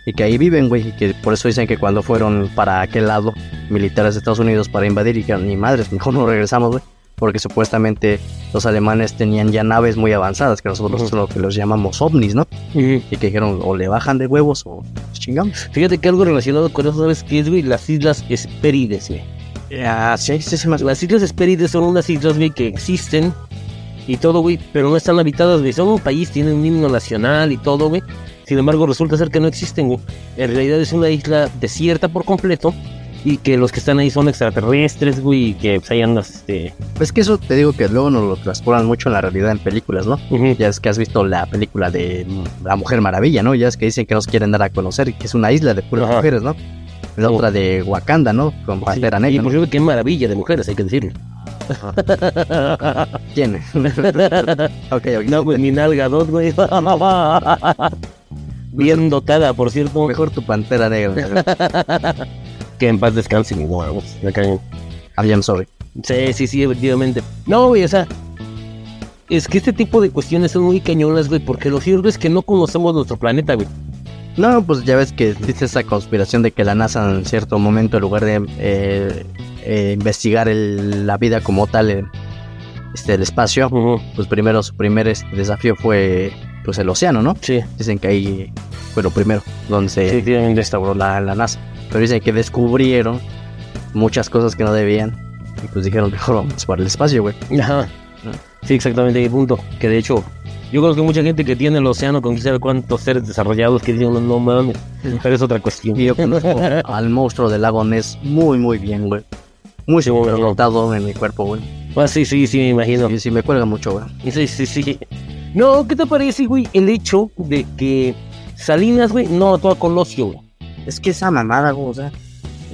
Y que ahí viven, güey, y que por eso dicen que cuando fueron para aquel lado militares de Estados Unidos para invadir y que ni madres, mejor no regresamos, güey. Porque supuestamente los alemanes tenían ya naves muy avanzadas, que nosotros es lo que los llamamos ovnis, ¿no? Y que dijeron, o le bajan de huevos o chingamos. Fíjate que algo relacionado con eso, ¿sabes qué es, güey? Las Islas Hespérides, güey. Ah, sí, sí, sí, más. Las Islas Hespérides son unas islas, güey, que existen y todo, güey, pero no están habitadas, güey. Son un país, tienen un himno nacional y todo, güey. Sin embargo, resulta ser que no existen, güey. En realidad es una isla desierta por completo y que los que están ahí son extraterrestres, güey, y que pues, ahí andas, este... Pues que eso te digo que luego nos lo transportan mucho en la realidad en películas, ¿no? Ya es que has visto la película de La Mujer Maravilla, ¿no? Ya es que dicen que nos quieren dar a conocer que es una isla de puras mujeres, ¿no? La otra de Wakanda, ¿no? Con Pantera Negra. Y por cierto, qué maravilla de mujeres, hay que decirlo. ¿Quién? ok, ok. No, pues mi nalga dos, güey. Bien dotada, por cierto. Mejor tu Pantera Negra. que en paz descanse, mi huevos. Me caen. I'm sorry. Sí, sí, sí, efectivamente. No, güey, o sea, es que este tipo de cuestiones son muy cañonas, güey, porque lo cierto es que no conocemos nuestro planeta, güey. No, pues ya ves que existe esa conspiración de que la NASA en cierto momento, en lugar de eh, eh, investigar la vida como tal, este, el espacio, pues primero su primer este, desafío fue pues el océano, ¿no? Sí. Dicen que ahí fue lo primero, donde se restauró la, la NASA. Pero dicen que descubrieron muchas cosas que no debían y pues dijeron mejor vamos para el espacio, güey. Ajá. Sí, exactamente, el punto. Que de hecho, yo conozco mucha gente que tiene el océano con quién cuántos seres desarrollados que dicen, no mames, pero es otra cuestión. Y yo conozco al monstruo del lago Ness muy, muy bien, güey. Muy sí, notado en mi cuerpo, güey. Ah, sí, sí, sí, me imagino. Sí, sí, me cuelga mucho, güey. Sí, sí, sí. No, ¿qué te parece, güey, el hecho de que Salinas, güey, no mató a Colosio, güey? Es que esa mamada, güey, o sea,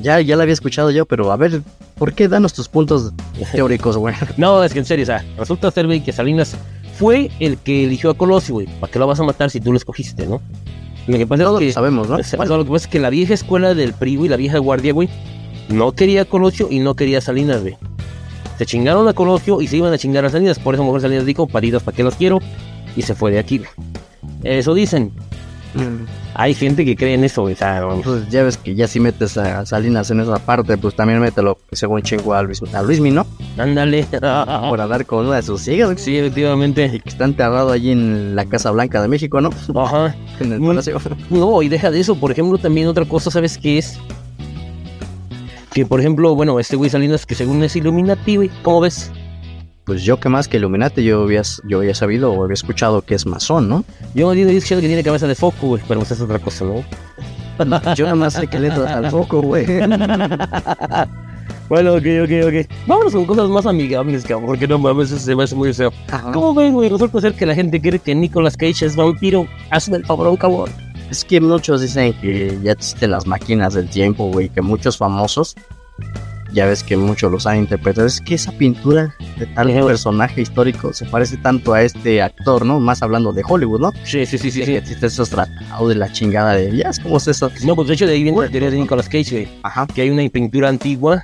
ya, ya la había escuchado yo, pero a ver, ¿por qué danos tus puntos teóricos, güey? no, es que en serio, o sea, resulta ser, güey, que Salinas fue el que eligió a Colosio, güey. ¿Para qué lo vas a matar si tú lo escogiste, no? Lo que pasa es que sabemos, ¿no? lo que pasa es que la vieja escuela del PRI, güey, la vieja guardia, güey, no quería a Colosio y no quería a Salinas, güey. Se chingaron a Colosio y se iban a chingar a Salinas. Por eso mejor Salinas dijo, patitas, ¿para qué los quiero? Y se fue de aquí, güey. Eso dicen. Hay gente que cree en eso, güey. pues ya ves que ya si metes a Salinas en esa parte, pues también mételo según chingo a Luis, a Luismi, ¿no? Ándale. Por dar con una de sus hijas. Sí, efectivamente. Y que está enterrado allí en la Casa Blanca de México, ¿no? Ajá. en el palacio. No, y deja de eso. Por ejemplo, también otra cosa, ¿sabes qué es? Que, por ejemplo, bueno, este güey Salinas, que según es Illuminati, güey, ¿cómo ves? Pues yo que más que Illuminati, yo había, yo había sabido o había escuchado que es masón, ¿no? Yo había escuchado que tiene cabeza de foco, güey, pero pues es otra cosa, ¿no? yo nada más sé que le al foco, güey. bueno, ok, ok, ok. Vámonos con cosas más amigables, cabrón, porque no mames, se me hace muy feo. ¿Cómo ven, güey? Resulta ser que la gente cree que Nicolas Cage es vampiro. Hazme el favor, cabrón. Es que muchos dicen que ya existen las máquinas del tiempo, güey, que muchos famosos ya ves que muchos los han interpretado. Es que esa pintura de tal personaje histórico se parece tanto a este actor, ¿no? Más hablando de Hollywood, ¿no? Sí, sí, sí, sí. sí. Existe esos tratados de la chingada de ellas, ¿cómo es eso? No, pues de hecho de ahí viene la teoría de Nicolas Cage, güey. Ajá. Que hay una pintura antigua,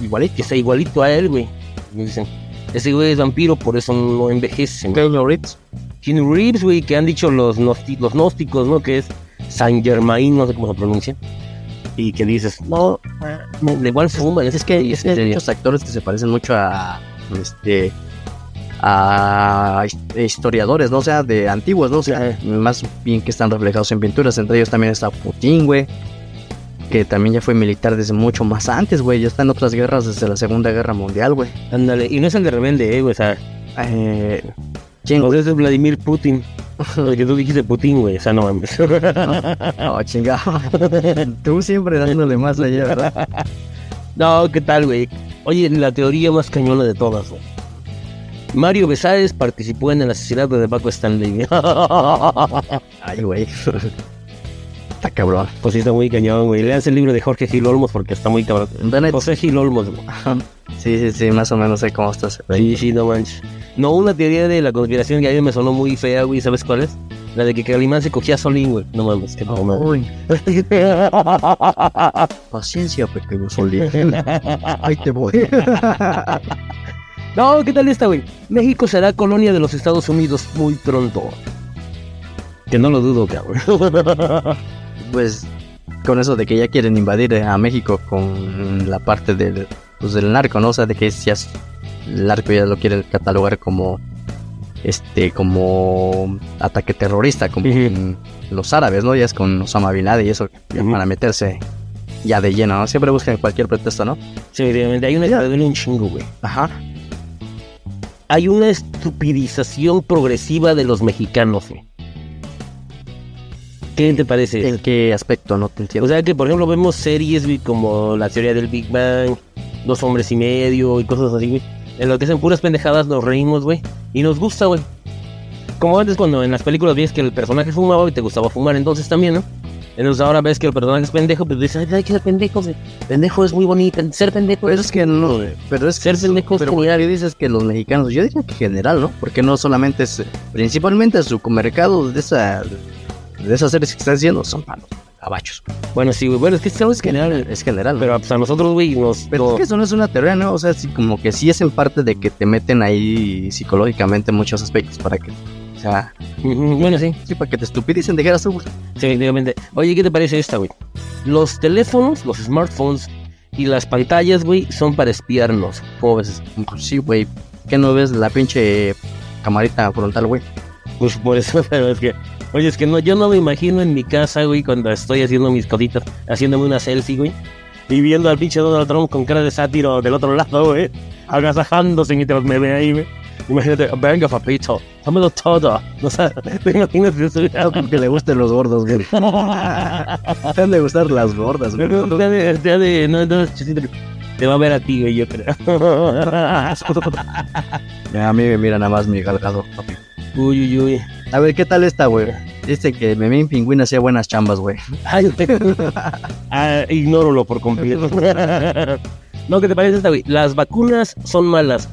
igualito, que está igualito a él, güey. Me dicen, ese güey es vampiro, por eso no envejece. Keanu Reeves. Keanu Reeves, güey, que han dicho los, los gnósticos, ¿no? Que es Saint Germain, no sé cómo se pronuncia y que dices, no, de igual forma, es que hay muchos actores que se parecen mucho a este a historiadores, ¿no? O sea, de antiguos, ¿no? O sea, más bien que están reflejados en pinturas. Entre ellos también está Putin, güey. Que también ya fue militar desde mucho más antes, güey. Ya está en otras guerras desde la Segunda Guerra Mundial, güey. Ándale, y no es el de rebelde, eh, güey. O sea, eh, ¿quién? O es Vladimir Putin. que tú dijiste Putin, güey. O sea, no mames. no, chingado. Tú siempre dándole más allá, ¿verdad? No, ¿qué tal, güey? Oye, la teoría más cañona de todas, güey. Mario Besares participó en el asesinato de Paco Stanley. Ay, güey. Está cabrón. Pues sí, está muy cañón, güey. Leas el libro de Jorge Gil Olmos porque está muy cabrón. José Gil Olmos, güey. Sí, sí, sí, más o menos sé cómo estás. Sí, sí, no manches. No, una teoría de la conspiración que a mí me sonó muy fea, güey, ¿sabes cuál es? La de que Calimán se cogía a Solín, güey. No mames, qué toma. Paciencia, pequeño Solín. Ahí te voy. no, ¿qué tal esta, güey? México será colonia de los Estados Unidos muy pronto. Que no lo dudo, cabrón. Pues con eso de que ya quieren invadir a México con la parte del pues, del narco, ¿no? O sea, de que ya el narco ya lo quiere catalogar como este como ataque terrorista como los árabes, ¿no? Ya es con Osama Bin Laden y eso para meterse ya de lleno, ¿no? Siempre buscan cualquier pretexto, ¿no? Sí, hay una de un chingo, güey. Ajá. Hay una estupidización progresiva de los mexicanos, güey. ¿Qué te parece? ¿En qué aspecto? No te entiendo. O sea que, por ejemplo, vemos series, güey, como la teoría del Big Bang, Dos hombres y medio y cosas así, güey. En lo que hacen puras pendejadas nos reímos, güey. Y nos gusta, güey. Como antes cuando en las películas ves que el personaje fumaba y te gustaba fumar entonces también, ¿no? Entonces ahora ves que el personaje es pendejo, pues dices, ay, hay que ser pendejo, güey. Pendejo es muy bonito, ser pendejo. Pero es que no, pero es ser pendejo pero ¿por qué dices que los mexicanos, yo diría que en general, ¿no? Porque no solamente es, principalmente su mercado de esa, de esas series que están haciendo son palos abachos. Bueno, sí, güey. Bueno, es que es general. Es general. Pero pues, a nosotros, güey, nos. Pero es que eso no es una teoría, ¿no? O sea, sí, como que sí es en parte de que te meten ahí psicológicamente muchos aspectos para que. O sea. Bueno, sí. Sí, para que te estupidicen de su güey. Sí, efectivamente. Oye, ¿qué te parece esta, güey? Los teléfonos, los smartphones y las pantallas, güey, son para espiarnos. ¿Cómo ves? Pues sí, güey. ¿Qué no ves la pinche camarita frontal, güey? Pues por eso, pero es que Oye, es que no, yo no me imagino en mi casa, güey, cuando estoy haciendo mis cositas, haciéndome una selfie, güey. Y viendo al pinche Donald Trump con cara de sátiro del otro lado, güey. Agasajándose mientras me ve ahí, güey. Imagínate, venga, papito, dámelo todo. No sé, te imaginas si soy que le gusten los gordos, güey. te han de gustar las gordas, güey. de, de, no, no, te va a ver a ti, güey, yo creo. a mí me mira nada más mi galgado, papi. Uy, uy, uy. A ver, ¿qué tal esta, güey? Dice que Memín Pingüín hacía buenas chambas, güey. Ay, ah, ignóralo por completo. no, ¿qué te parece esta, güey? Las vacunas son malas.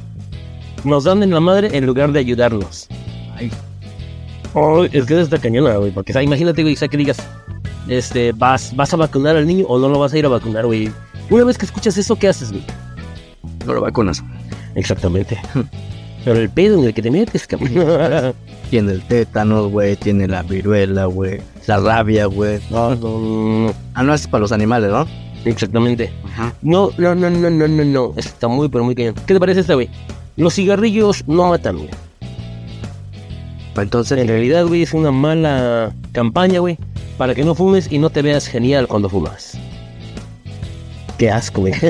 Nos dan en la madre en lugar de ayudarnos. Ay. Oh, es que es esta cañona, güey. Porque, o sea, imagínate, güey, o sea, que digas, este, vas, vas a vacunar al niño o no lo vas a ir a vacunar, güey. Una vez que escuchas eso, ¿qué haces, güey? No lo vacunas. Exactamente. Pero el pedo en el que te metes, cabrón. tiene el tétano, güey, tiene la viruela, güey, la rabia, güey. No, no, no. Ah, no, es para los animales, ¿no? Exactamente. No, no, no, no, no, no, no. Está muy, pero muy cañón. ¿Qué te parece esta, güey? Los cigarrillos no matan, güey. Entonces, en realidad, güey, es una mala campaña, güey, para que no fumes y no te veas genial cuando fumas. Qué asco, güey.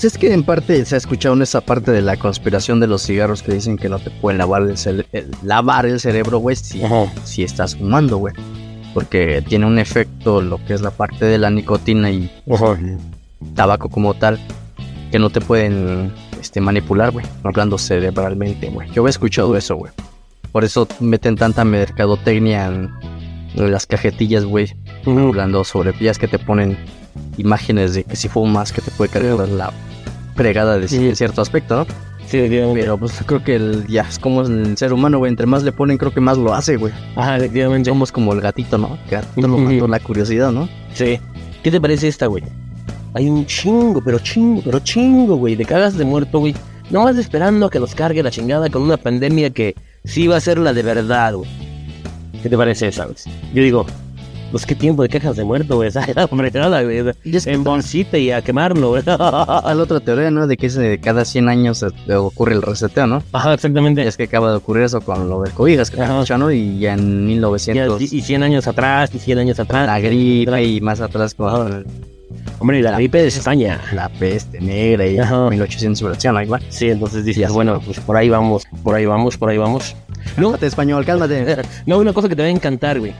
Es que en parte se ha escuchado en esa parte de la conspiración de los cigarros que dicen que no te pueden lavar el, lavar el cerebro, güey, si, si, estás fumando, güey. Porque tiene un efecto lo que es la parte de la nicotina y tabaco como tal, que no te pueden este, manipular, güey, hablando cerebralmente, güey. Yo he escuchado eso, güey. Por eso meten tanta mercadotecnia en, las cajetillas, güey, hablando sobre pillas que te ponen imágenes de que si fumas que te puede cargar la pregada de cierto aspecto, ¿no? Sí, Pero pues creo que el, ya es como el ser humano, güey. Entre más le ponen, creo que más lo hace, güey. Ajá, efectivamente. Somos como el gatito, ¿no? El gatito nos mató la curiosidad, ¿no? Sí. ¿Qué te parece esta, güey? Hay un chingo, pero chingo, pero chingo, güey, de cagas de muerto, güey. No vas esperando a que los cargue la chingada con una pandemia que sí va a ser la de verdad, güey. ¿Qué te parece esa, güey? Yo digo, pues qué tiempo de quejas de muerto, güey. Hombre. En bolsita y a quemarlo, güey. A la otra teoría, ¿no? De que de cada 100 años ocurre el reseteo, ¿no? Ajá, exactamente. Es que acaba de ocurrir eso con lo del cobijas, que ¿no? Y ya en 1900... y 100 años atrás, y 100 años atrás. La gripe y más atrás con... Hombre, y la gripe de España. La peste negra y Ajá. 1800 versión, igual. Sí, entonces dices, bueno, pues por ahí vamos, por ahí vamos, por ahí vamos. No, te español, cálmate. No, una cosa que te va a encantar, güey.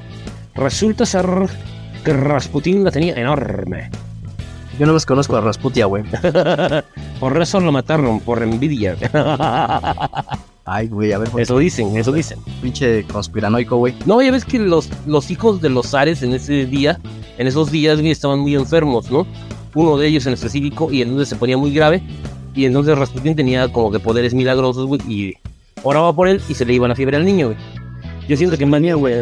Resulta ser que Rasputin la tenía enorme. Yo no los conozco a Rasputia, güey. por eso lo mataron, por envidia. Ay, güey, a ver. Eso dicen, eso dicen. Pinche conspiranoico, güey. No, ya ves que los, los hijos de los zares en ese día, en esos días, güey, estaban muy enfermos, ¿no? Uno de ellos en específico, y entonces se ponía muy grave. Y entonces Rasputin tenía como que poderes milagrosos, güey, y oraba por él y se le iba la fiebre al niño, güey. Yo siento que en manía, güey.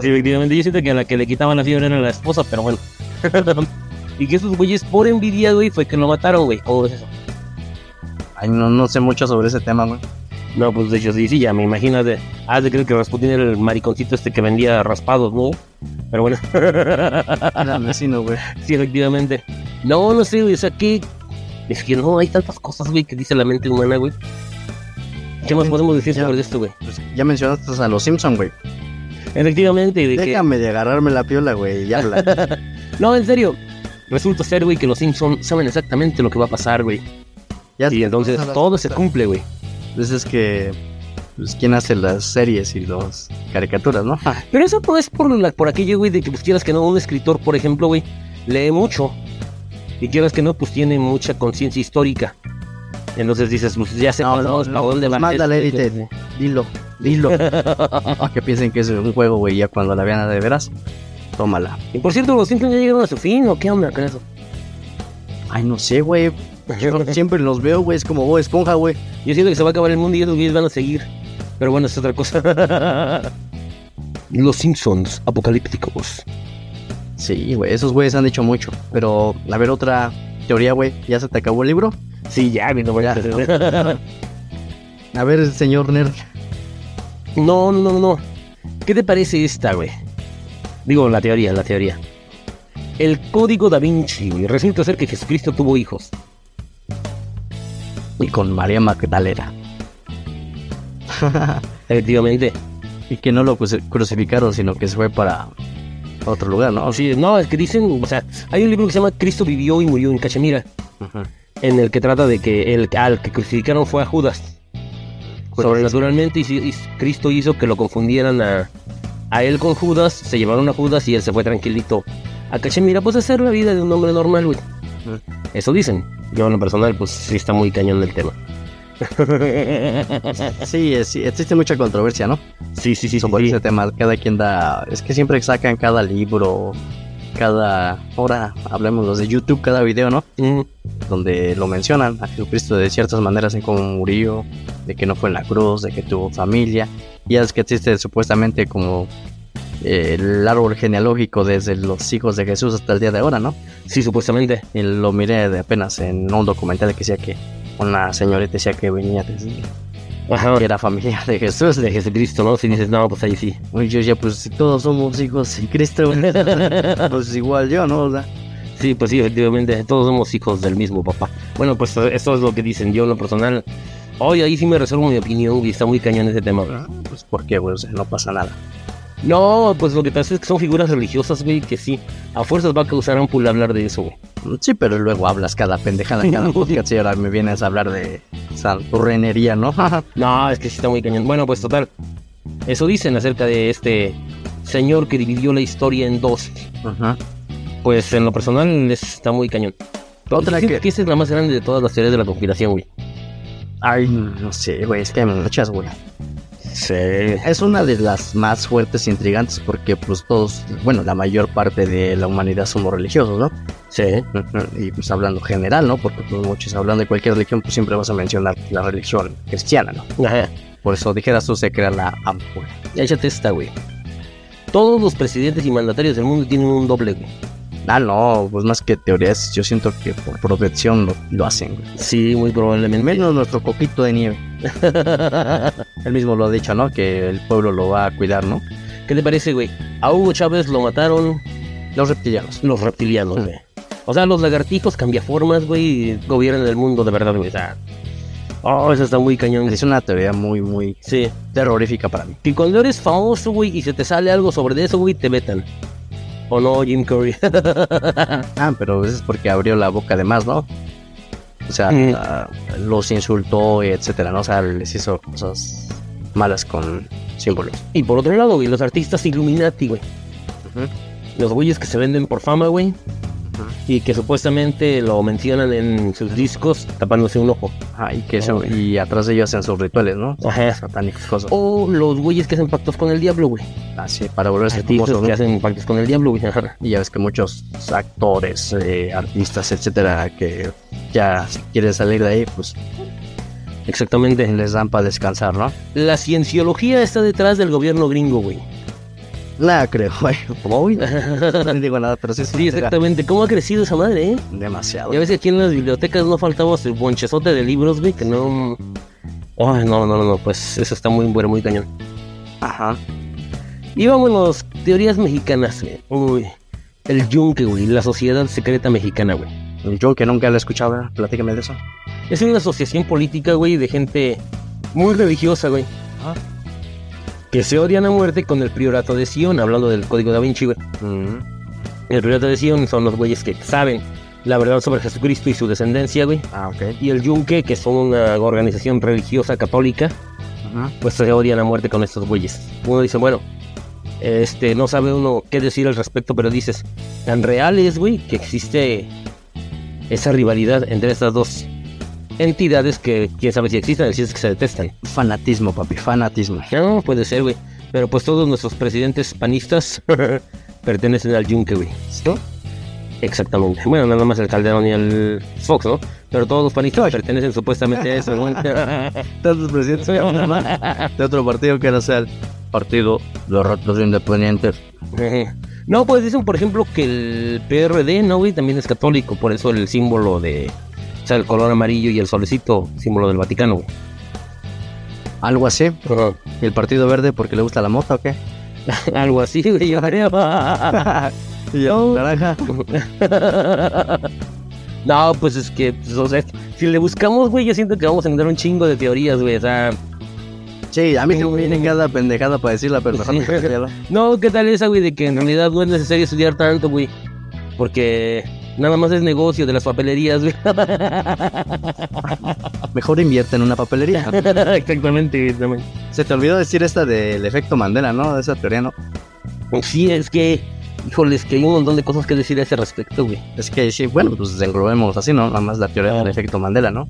sí, efectivamente, yo siento que a la que le quitaban la fiebre era la esposa, pero bueno. y que esos güeyes, por envidia, güey, fue que lo mataron, güey. ¿Cómo es eso? Ay, no, no sé mucho sobre ese tema, güey. No, pues de hecho sí, sí, ya me imagino de... Ah, de creer que Rasputin era el mariconcito este que vendía raspados, ¿no? Pero bueno. Era vecino, güey. Sí, efectivamente. No, no sé, güey, o sea, que... Es que no, hay tantas cosas, güey, que dice la mente humana, güey. ¿Qué más podemos decir sobre esto, güey? Pues ya mencionaste a los Simpson, güey. Efectivamente. De Déjame de agarrarme la piola, güey, ya habla. no, en serio. Resulta ser, güey, que los Simpson saben exactamente lo que va a pasar, güey. y entonces todo se cumple, güey. Entonces pues es que pues, quién hace las series y las caricaturas, ¿no? Pero eso no es por, la, por aquello, güey, de que pues quieras que no, un escritor, por ejemplo, güey, lee mucho. Y quieras que no, pues tiene mucha conciencia histórica. Entonces dices, pues ya sé no, no, no, dónde va. Mándale, este, dilo, dilo. que piensen que es un juego, güey, ya cuando la vean de veras, tómala. Y por cierto, ¿los Simpsons ya llegaron a su fin o qué onda con eso? Ay, no sé, güey. Yo siempre los veo, güey, es como, oh, esponja, güey. Yo siento que se va a acabar el mundo y ellos van a seguir. Pero bueno, es otra cosa. los Simpsons apocalípticos. Sí, güey, esos güeyes han dicho mucho. Pero, a ver, otra teoría, güey. ¿Ya se te acabó el libro? Sí, ya, viendo voy a A ver, señor nerd. No, no, no. ¿Qué te parece esta, güey? Digo, la teoría, la teoría. El código da Vinci, güey. Resulta ser que Jesucristo tuvo hijos. Y con María Magdalena. Efectivamente. Y que no lo crucificaron, sino que se fue para otro lugar, ¿no? Sí, no, es que dicen, o sea, hay un libro que se llama Cristo vivió y murió en Cachemira, en el que trata de que el al que crucificaron fue a Judas. Pues Sobrenaturalmente, y, Cristo hizo que lo confundieran a, a él con Judas, se llevaron a Judas y él se fue tranquilito a Cachemira, pues a hacer la vida de un hombre normal, güey. Eso dicen. Yo en lo personal, pues sí está muy cañón el tema. sí, existe mucha controversia, ¿no? Sí, sí, sí. Sobre ese tema, cada quien da... Es que siempre sacan cada libro, cada... Ahora hablemos los de YouTube, cada video, ¿no? Donde lo mencionan a Jesucristo de ciertas maneras en cómo murió, de que no fue en la cruz, de que tuvo familia. Y es que existe supuestamente como eh, el árbol genealógico desde los hijos de Jesús hasta el día de ahora, ¿no? Sí, supuestamente. Y lo miré de apenas en un documental que decía que una señorita decía que venía Ajá. que era familia de Jesús, de Jesucristo, ¿no? Si dices, no, pues ahí sí. Yo ya, pues si todos somos hijos de Cristo, pues igual yo, ¿no? Sí, pues sí, efectivamente, todos somos hijos del mismo papá. Bueno, pues eso es lo que dicen. Yo, en lo personal, hoy ahí sí me reservo mi opinión y está muy cañón ese tema. Ah, pues, ¿por qué, güey? no pasa nada. No, pues lo que pasa es que son figuras religiosas, güey, que sí, a fuerzas va a causar ampul hablar de eso, güey. Sí, pero luego hablas cada pendejada cada podcast y ahora me vienes a hablar de santurrenería, ¿no? no, es que sí está muy cañón. Bueno, pues total, eso dicen acerca de este señor que dividió la historia en dos. Ajá. Pues en lo personal está muy cañón. Otra que... que esa es la más grande de todas las teorías de la conspiración, güey. Ay, no sé, güey, es que hay muchas, güey. Sí. Es una de las más fuertes e intrigantes porque pues todos, bueno, la mayor parte de la humanidad somos religiosos, ¿no? Sí. Y pues hablando general, ¿no? Porque pues, muchos hablando de cualquier religión, pues siempre vas a mencionar la religión cristiana, ¿no? Ajá. Por eso dijeras tú se crea la ampura. Échate esta, güey. Todos los presidentes y mandatarios del mundo tienen un doble, güey. Ah, no, pues más que teorías, yo siento que por protección lo, hacen. Güey. Sí, muy probablemente. Menos nuestro coquito de nieve. Él mismo lo ha dicho, ¿no? Que el pueblo lo va a cuidar, ¿no? ¿Qué te parece, güey? A Hugo Chávez lo mataron los reptilianos. Los reptilianos, güey. O sea, los lagartijos cambiaformas, güey, gobiernan el mundo de verdad, güey. O sea, oh, eso está muy cañón. Es una teoría muy, muy sí. terrorífica para mí. Que cuando eres famoso, güey, y se te sale algo sobre eso, güey, te vetan. ¿O no, Jim Curry? ah, pero es porque abrió la boca de más, ¿no? O sea, mm. ah, los insultó, etcétera, ¿no? O sea, les hizo cosas malas con símbolos. Y por otro lado, güey, los artistas Illuminati, güey. Los güeyes que se venden por fama, güey y que supuestamente lo mencionan en sus discos tapándose un ojo. Ah, y que eso, y atrás de ellos hacen sus rituales, ¿no? Ajá. Satánicas cosas. O los güeyes que hacen pactos con el diablo, güey. Ah, sí, para volverse famosos, ¿no? que hacen pactos con el diablo, güey. Y ya ves que muchos actores, eh, artistas, etcétera, que ya quieren salir de ahí, pues Exactamente. Les dan para descansar, ¿no? La cienciología está detrás del gobierno gringo, güey. La creo, güey. No digo nada, pero sí. Sí, exactamente. ¿Cómo ha crecido esa madre, eh? Demasiado. Ya ves que aquí en las bibliotecas no faltaba su bonchezote de libros, güey, que no. Ay, no, no, no, pues eso está muy bueno, muy cañón. Ajá. Y vámonos, teorías mexicanas, güey. Uy. El yunque, güey, la sociedad secreta mexicana, güey. El yunque nunca lo he escuchado, platícame de eso. Es una asociación política, güey, de gente muy religiosa, güey. Ajá que se odian a muerte con el priorato de Sion, hablando del código da Vinci, güey. El priorato de Sion son los güeyes que saben la verdad sobre Jesucristo y su descendencia, güey. Ah, ok. Y el Yunque, que son una organización religiosa católica, pues se odian a muerte con estos güeyes. Uno dice, bueno, este, no sabe uno qué decir al respecto, pero dices, tan real es, güey, que existe esa rivalidad entre estas dos entidades que quién sabe si existen, si es que se detestan. Fanatismo, papi, fanatismo. No, puede ser, güey. Pero pues todos nuestros presidentes panistas pertenecen al yunque, güey. ¿Sí? Exactamente. Bueno, nada más el Calderón y el Fox, ¿no? Pero todos los panistas pertenecen supuestamente a eso, güey. Todos los presidentes de otro partido que no sea el partido de los independientes. No, pues dicen, por ejemplo, que el PRD, ¿no, güey? También es católico, por eso el símbolo de... O sea, el color amarillo y el solecito, símbolo del Vaticano, güey. Algo así. ¿Y el Partido Verde porque le gusta la mota o qué? Algo así, güey, yo. ¿Y el naranja? no, pues es que, pues, o sea, si le buscamos, güey, yo siento que vamos a encontrar un chingo de teorías, güey, o sea... Sí, a mí me viene cada pendejada para decirla, pero mejor no No, ¿qué tal esa, güey, de que en realidad no es necesario estudiar tanto, güey? Porque nada más es negocio de las papelerías, güey. Mejor invierte en una papelería. Exactamente, güey. Se te olvidó decir esta del efecto Mandela, ¿no? De esa teoría, ¿no? Sí, es que híjoles, que hay un montón de cosas que decir a ese respecto, güey. Es que sí, bueno, pues englobemos así, ¿no? Nada más la teoría del efecto Mandela, ¿no?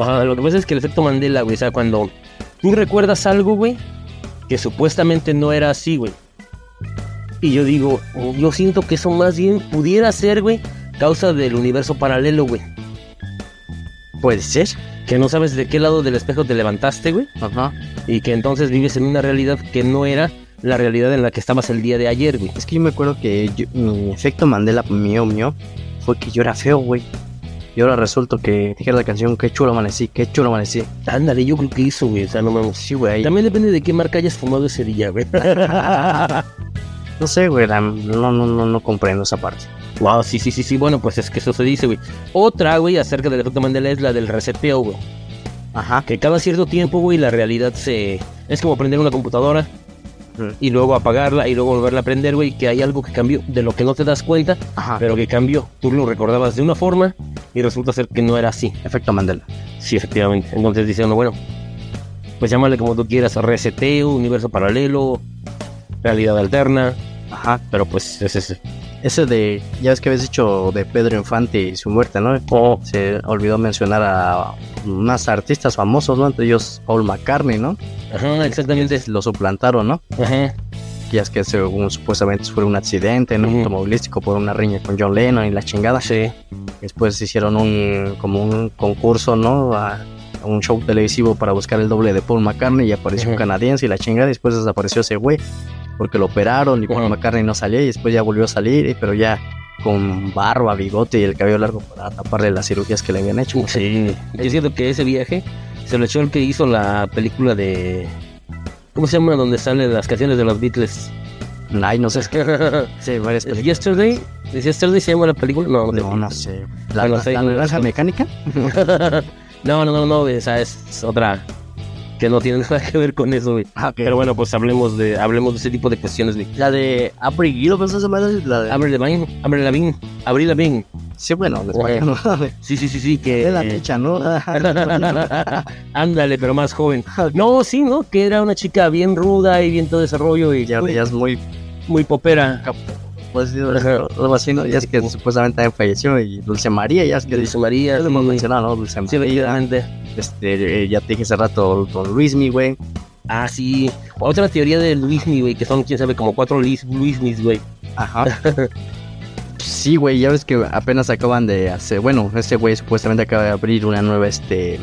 Ajá, lo que pasa es que el efecto Mandela, güey, o sea, cuando tú recuerdas algo, güey, que supuestamente no era así, güey. Y yo digo, yo siento que eso más bien pudiera ser, güey, causa del universo paralelo, güey. Puede ser. Que no sabes de qué lado del espejo te levantaste, güey. Ajá. Y que entonces vives en una realidad que no era la realidad en la que estabas el día de ayer, güey. Es que yo me acuerdo que mi efecto Mandela mío, mío, fue que yo era feo, güey. Y ahora resulta que dijera la canción, qué chulo amanecí, qué chulo amanecí. Ándale, yo creo que hizo, güey. O sea, no me Sí, güey. También depende de qué marca hayas fumado ese día, güey. no sé, güey. No, no, no, no comprendo esa parte. Wow, sí, sí, sí, sí. Bueno, pues es que eso se dice, güey. Otra, güey, acerca del efecto Mandela es la del reseteo, güey. Ajá. Que cada cierto tiempo, güey, la realidad se... Es como prender una computadora y luego apagarla y luego volverla a prender, güey, que hay algo que cambió, de lo que no te das cuenta, pero que cambió. Tú lo recordabas de una forma y resulta ser que no era así. Efecto Mandela. Sí, efectivamente. Entonces dice uno, bueno, pues llámale como tú quieras, reseteo, universo paralelo, realidad alterna. Ajá. Pero pues es ese. Ese de, ya ves que habías dicho de Pedro Infante y su muerte, ¿no? Oh. Se olvidó mencionar a más artistas famosos, ¿no? Entre ellos Paul McCartney, ¿no? Ajá, exactamente. Lo suplantaron, ¿no? Ajá. Ya es que según supuestamente fue un accidente, ¿no? Automovilístico por una riña con John Lennon y la chingada. Sí. Después hicieron un, como un concurso, ¿no? A, un show televisivo para buscar el doble de Paul McCartney y apareció un canadiense y la chingada. Después desapareció ese güey porque lo operaron y Paul McCartney no salía y después ya volvió a salir, pero ya con barba, bigote y el cabello largo para taparle las cirugías que le habían hecho. Sí, es cierto que ese viaje se lo echó el que hizo la película de... ¿Cómo se llama? Donde salen las canciones de los Beatles. Ay, no sé. sí, varias películas. ¿Yesterday? ¿Yesterday se llama la película? No, no, no sé. ¿La, no sé. la naranja mecánica? no, no, no, no, esa es otra que no tiene nada que ver con eso, güey. Ah. Pero bueno, pues hablemos de hablemos de ese tipo de cuestiones, güey. La de Avril Lavigne, ¿pensás? La de... Avril Lavigne, Avril Lavigne, Avril Lavigne. Sí, bueno, de. Sí, sí, sí, sí, que... Es la fecha, ¿no? Ándale, pero más joven. No, sí, ¿no? Que era una chica bien ruda y bien todo desarrollo y ya, ya es muy... muy popera. Pues sí, algo así, ¿no? Ya es que supuestamente también falleció y Dulce María, ya es que... Dulce María. Ya lo hemos mencionado, ¿no? Dulce Sí, María. efectivamente. Este, eh, ya te dije hace rato Don Luismi, güey. Ah, sí. Otra teoría de Luismi, güey, que son, quién sabe, como cuatro Luis, Luismis, güey. Ajá. sí, güey, ya ves que apenas acaban de hacer, bueno, ese güey supuestamente acaba de abrir una nueva, este,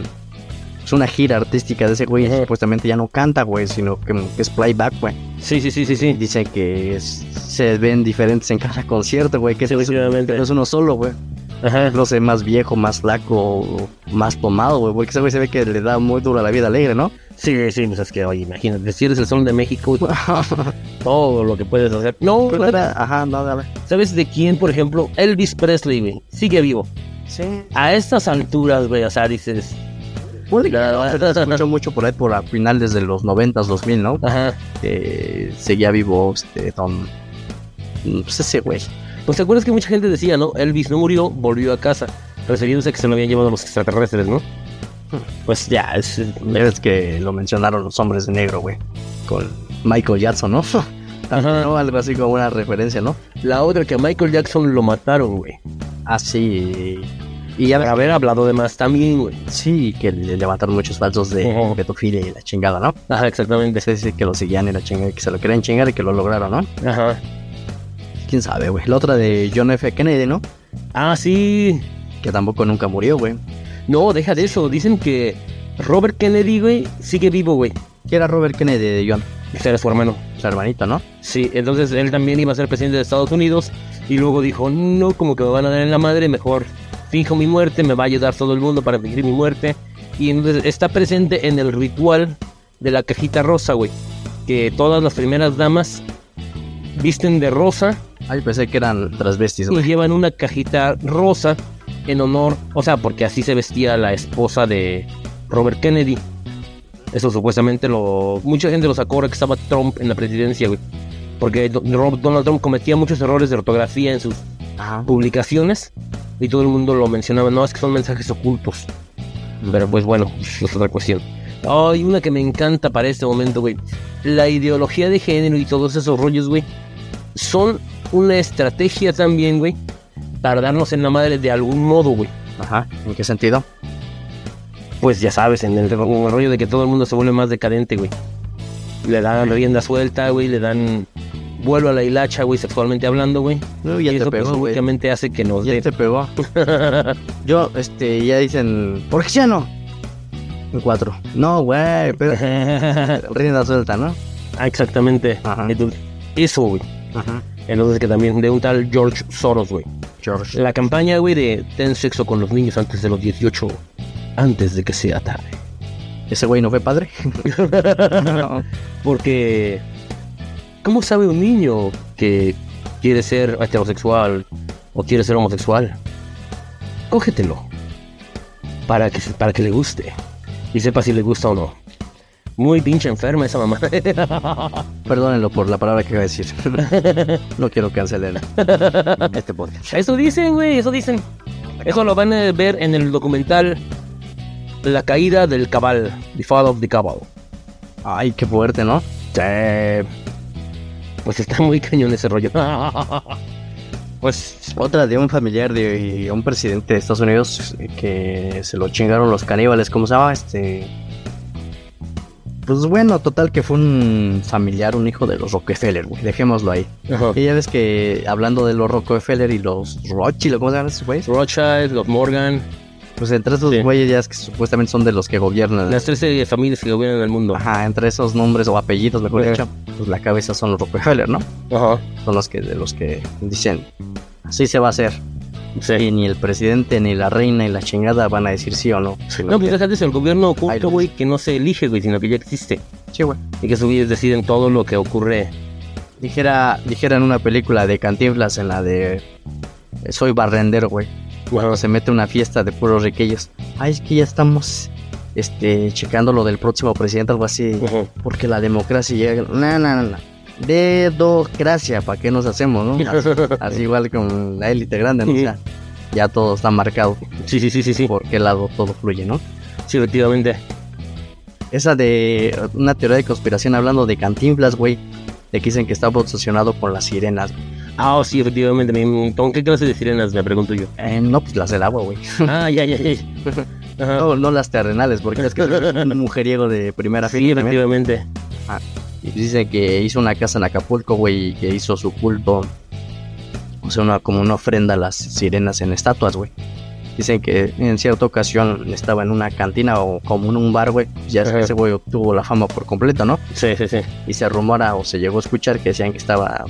es una gira artística de ese güey, Ajá. supuestamente ya no canta, güey, sino que, que es playback, güey. Sí, sí, sí, sí, sí. Dicen que es- se ven diferentes en cada concierto, güey, que güey es- que no es uno solo, güey. Ajá. No sé, más viejo, más flaco, más tomado, güey, porque ese güey se ve que le da muy duro a la vida alegre, ¿no? Sí, sí, pues es que, oye, imagínate, si eres el sol de México, todo lo que puedes hacer. No, Pero era- ajá, no, dale. ¿sabes de quién, por ejemplo? Elvis Presley, güey. Sigue vivo. Sí. A estas alturas, güey, o sea, dices... Se escuchó mucho por ahí por a finales de los 90s, 2000, ¿no? Ajá. Seguía vivo este don pues ese güey. Pues te acuerdas que mucha gente decía, ¿no? Elvis no murió, volvió a casa. Refiriéndose a que se lo habían llevado los extraterrestres, ¿no? Pues ya, es... Es que lo mencionaron los hombres de negro, güey. Con Michael Jackson, ¿no? Ajá. ¿no? Algo así como una referencia, ¿no? La otra que a Michael Jackson lo mataron, güey. Ah, sí. Y haber hablado de más también, güey. Sí, que le levantaron muchos falsos de Ujú. pedofilia y la chingada, ¿no? Ajá, exactamente. Sí, sí, que lo seguían y la chingada, que se lo querían chingar y que lo lograron, ¿no? Ajá. Quién sabe, güey. La otra de John F. Kennedy, ¿no? Ah, sí. Que tampoco nunca murió, güey. No, deja de eso. Dicen que Robert Kennedy, güey, sigue vivo, güey. Que era Robert Kennedy de John, Ese era su hermano. su hermanito, ¿no? Sí, entonces él también iba a ser presidente de Estados Unidos y luego dijo, no, como que me van a dar en la madre, mejor finjo mi muerte, me va a ayudar todo el mundo para fingir mi muerte. Y entonces está presente en el ritual de la cajita rosa, güey. Que todas las primeras damas visten de rosa Ay, pensé que eran transvestis, y güey. llevan una cajita rosa en honor, o sea, porque así se vestía la esposa de Robert Kennedy. Eso supuestamente lo. Mucha gente lo sacó ahora que estaba Trump en la presidencia, güey. Porque Donald Trump cometía muchos errores de ortografía en sus Ajá. publicaciones y todo el mundo lo mencionaba. No, es que son mensajes ocultos. Pero pues bueno, es otra cuestión. Hay una que me encanta para este momento, güey. La ideología de género y todos esos rollos, güey, son una estrategia también, güey, para darnos en la madre de algún modo, güey. Ajá. ¿En qué sentido? Pues ya sabes, en el, en el rollo de que todo el mundo se vuelve más decadente, güey. Le dan rienda suelta, güey, le dan vuelo a la hilacha, güey, sexualmente hablando, güey. No, ya y te eso pues, pegó, güey. únicamente hace que nos Ya te pegó. Yo, este, ya dicen, ¿por qué ya no? En cuatro. No, güey, pero rienda suelta, ¿no? Ah, exactamente. Ajá. Eso, güey. Ajá. Entonces que también de un tal George Soros, güey. George. La campaña, güey, de ten sexo con los niños antes de los 18, antes de que sea tarde. ¿Ese güey no fue padre? no. Porque, ¿cómo sabe un niño que quiere ser heterosexual o quiere ser homosexual? Cógetelo. Para que, para que le guste. Y sepa si le gusta o no. Muy pinche enferma esa mamá. Perdónenlo por la palabra que iba a decir. no quiero cancelar este podcast. Eso dicen, güey, eso dicen. Eso lo van a ver en el documental La caída del cabal, The Fall of the Cabal. Ay, qué fuerte, ¿no? Sí. Pues está muy cañón ese rollo. pues Otra de un familiar de un presidente de Estados Unidos eh, que se lo chingaron los caníbales, ¿cómo se llama? Este. Pues bueno, total que fue un familiar, un hijo de los Rockefeller, güey. Dejémoslo ahí. ajá. Y ya ves que hablando de los Rockefeller y los Rothschild, ¿cómo se llaman esos güeyes? Rothschild, los Morgan, Pues entre esos Sí. güeyes ya es que supuestamente son de los que gobiernan. las 13 familias que gobiernan el mundo. Ajá, entre esos nombres o apellidos, mejor dicho, pues la cabeza son los Rockefeller, ¿no? Ajá. Son los que de los que dicen así se va a hacer. Y Sí. ni el presidente, ni la reina, y la chingada van a decir sí o no. No, pues es el gobierno oculto, güey, que no se elige, güey, sino que ya existe. Sí, güey. Y que esos güeyes deciden todo lo que ocurre. Dijera, dijera en una película de Cantinflas, en la de Soy barrendero, güey. Cuando se mete una fiesta de puros riquillos. Ay, es que ya estamos este, checando lo del próximo presidente, algo así. Porque la democracia llega. No, no, no. Dedocracia, ¿para qué nos hacemos, no? Así, así igual con la élite grande, ¿no? O sea, ya todo está marcado. Sí, sí, sí, sí, sí. Por qué lado todo fluye, ¿no? Sí, efectivamente. Esa de una teoría de conspiración hablando de Cantinflas, güey. De que dicen que estaba obsesionado con las sirenas. Ah, sí, efectivamente. me- ¿Con qué clase de sirenas me pregunto yo? Eh, no, pues las del agua, güey. Ah, ya, ya, ya. No, no las terrenales, porque es que es un mujeriego de primera Sí, fila. también. efectivamente. Y dice que hizo una casa en Acapulco, güey, y que hizo su culto. O sea, una, como una ofrenda a las sirenas en estatuas, güey. Dicen que en cierta ocasión estaba en una cantina o como en un bar, güey. Ya es que Ajá. ese güey obtuvo la fama por completo, ¿no? Sí, sí, sí. Y se rumora o se llegó a escuchar que decían que estaba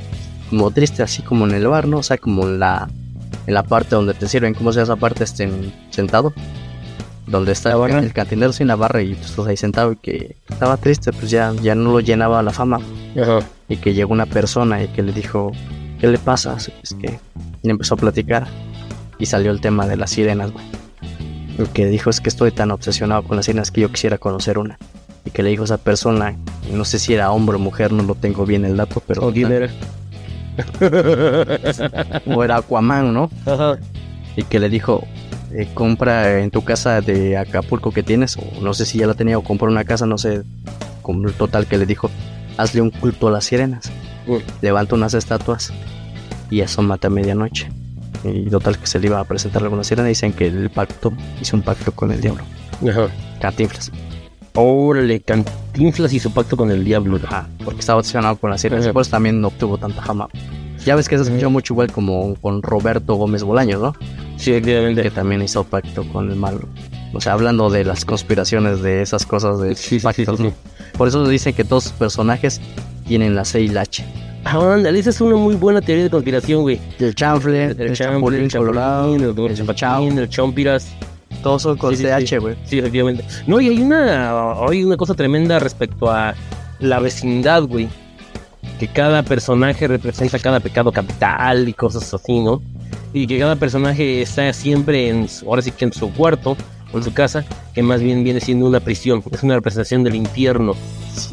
como triste, así como en el bar, ¿no? O sea, como en la, en la parte donde te sirven, ¿cómo se llama esa parte? Este, en- sentado. Donde está ¿La barra? el cantinero sin la barra y tú estás ahí sentado y que estaba triste, pues ya, ya no lo llenaba la fama. Ajá. Y que llegó una persona y que le dijo, ¿qué le pasa? Es que y empezó a platicar y salió el tema de las sirenas, güey. Lo que dijo es que estoy tan obsesionado con las sirenas que yo quisiera conocer una. Y que le dijo a esa persona, no sé si era hombre o mujer, no lo tengo bien el dato, pero... ¿O? o era Aquaman, ¿no? Ajá. Y que le dijo, eh, compra en tu casa de Acapulco que tienes, o no sé si ya la tenía o compró una casa, no sé, con total que le dijo, hazle un culto a las sirenas. Levanta unas estatuas y eso mata a medianoche. Y total que se le iba a presentar alguna sirena, dicen que el pacto hizo un pacto con el diablo. Ajá. Cantinflas. Órale, Cantinflas y su pacto con el diablo. Ajá, porque estaba obsesionado con las sirenas. Por eso también no obtuvo tanta fama. Ya ves que se escuchó mucho igual como con Roberto Gómez Bolaños, ¿no? Sí, efectivamente. Que también hizo pacto con el malo. O sea, hablando de las conspiraciones de esas cosas de Sí, sí, pactos, sí, sí. ¿no? Por eso dicen que todos sus personajes tienen la C y la H. Ah, ándale, esa es una muy buena teoría de conspiración, güey. El chanfle, el, El chapulín Chapulín, colorado, el el chapachao, el Chompiras. Todos son con Sí, CH, sí. güey. Sí, efectivamente. No, y hay una, hay una cosa tremenda respecto a la vecindad, güey. Que cada personaje representa cada pecado capital y cosas así, ¿no? Y que cada personaje está siempre en, su- ahora sí que en su cuarto o en su casa, que más bien viene siendo una prisión. Es una representación del infierno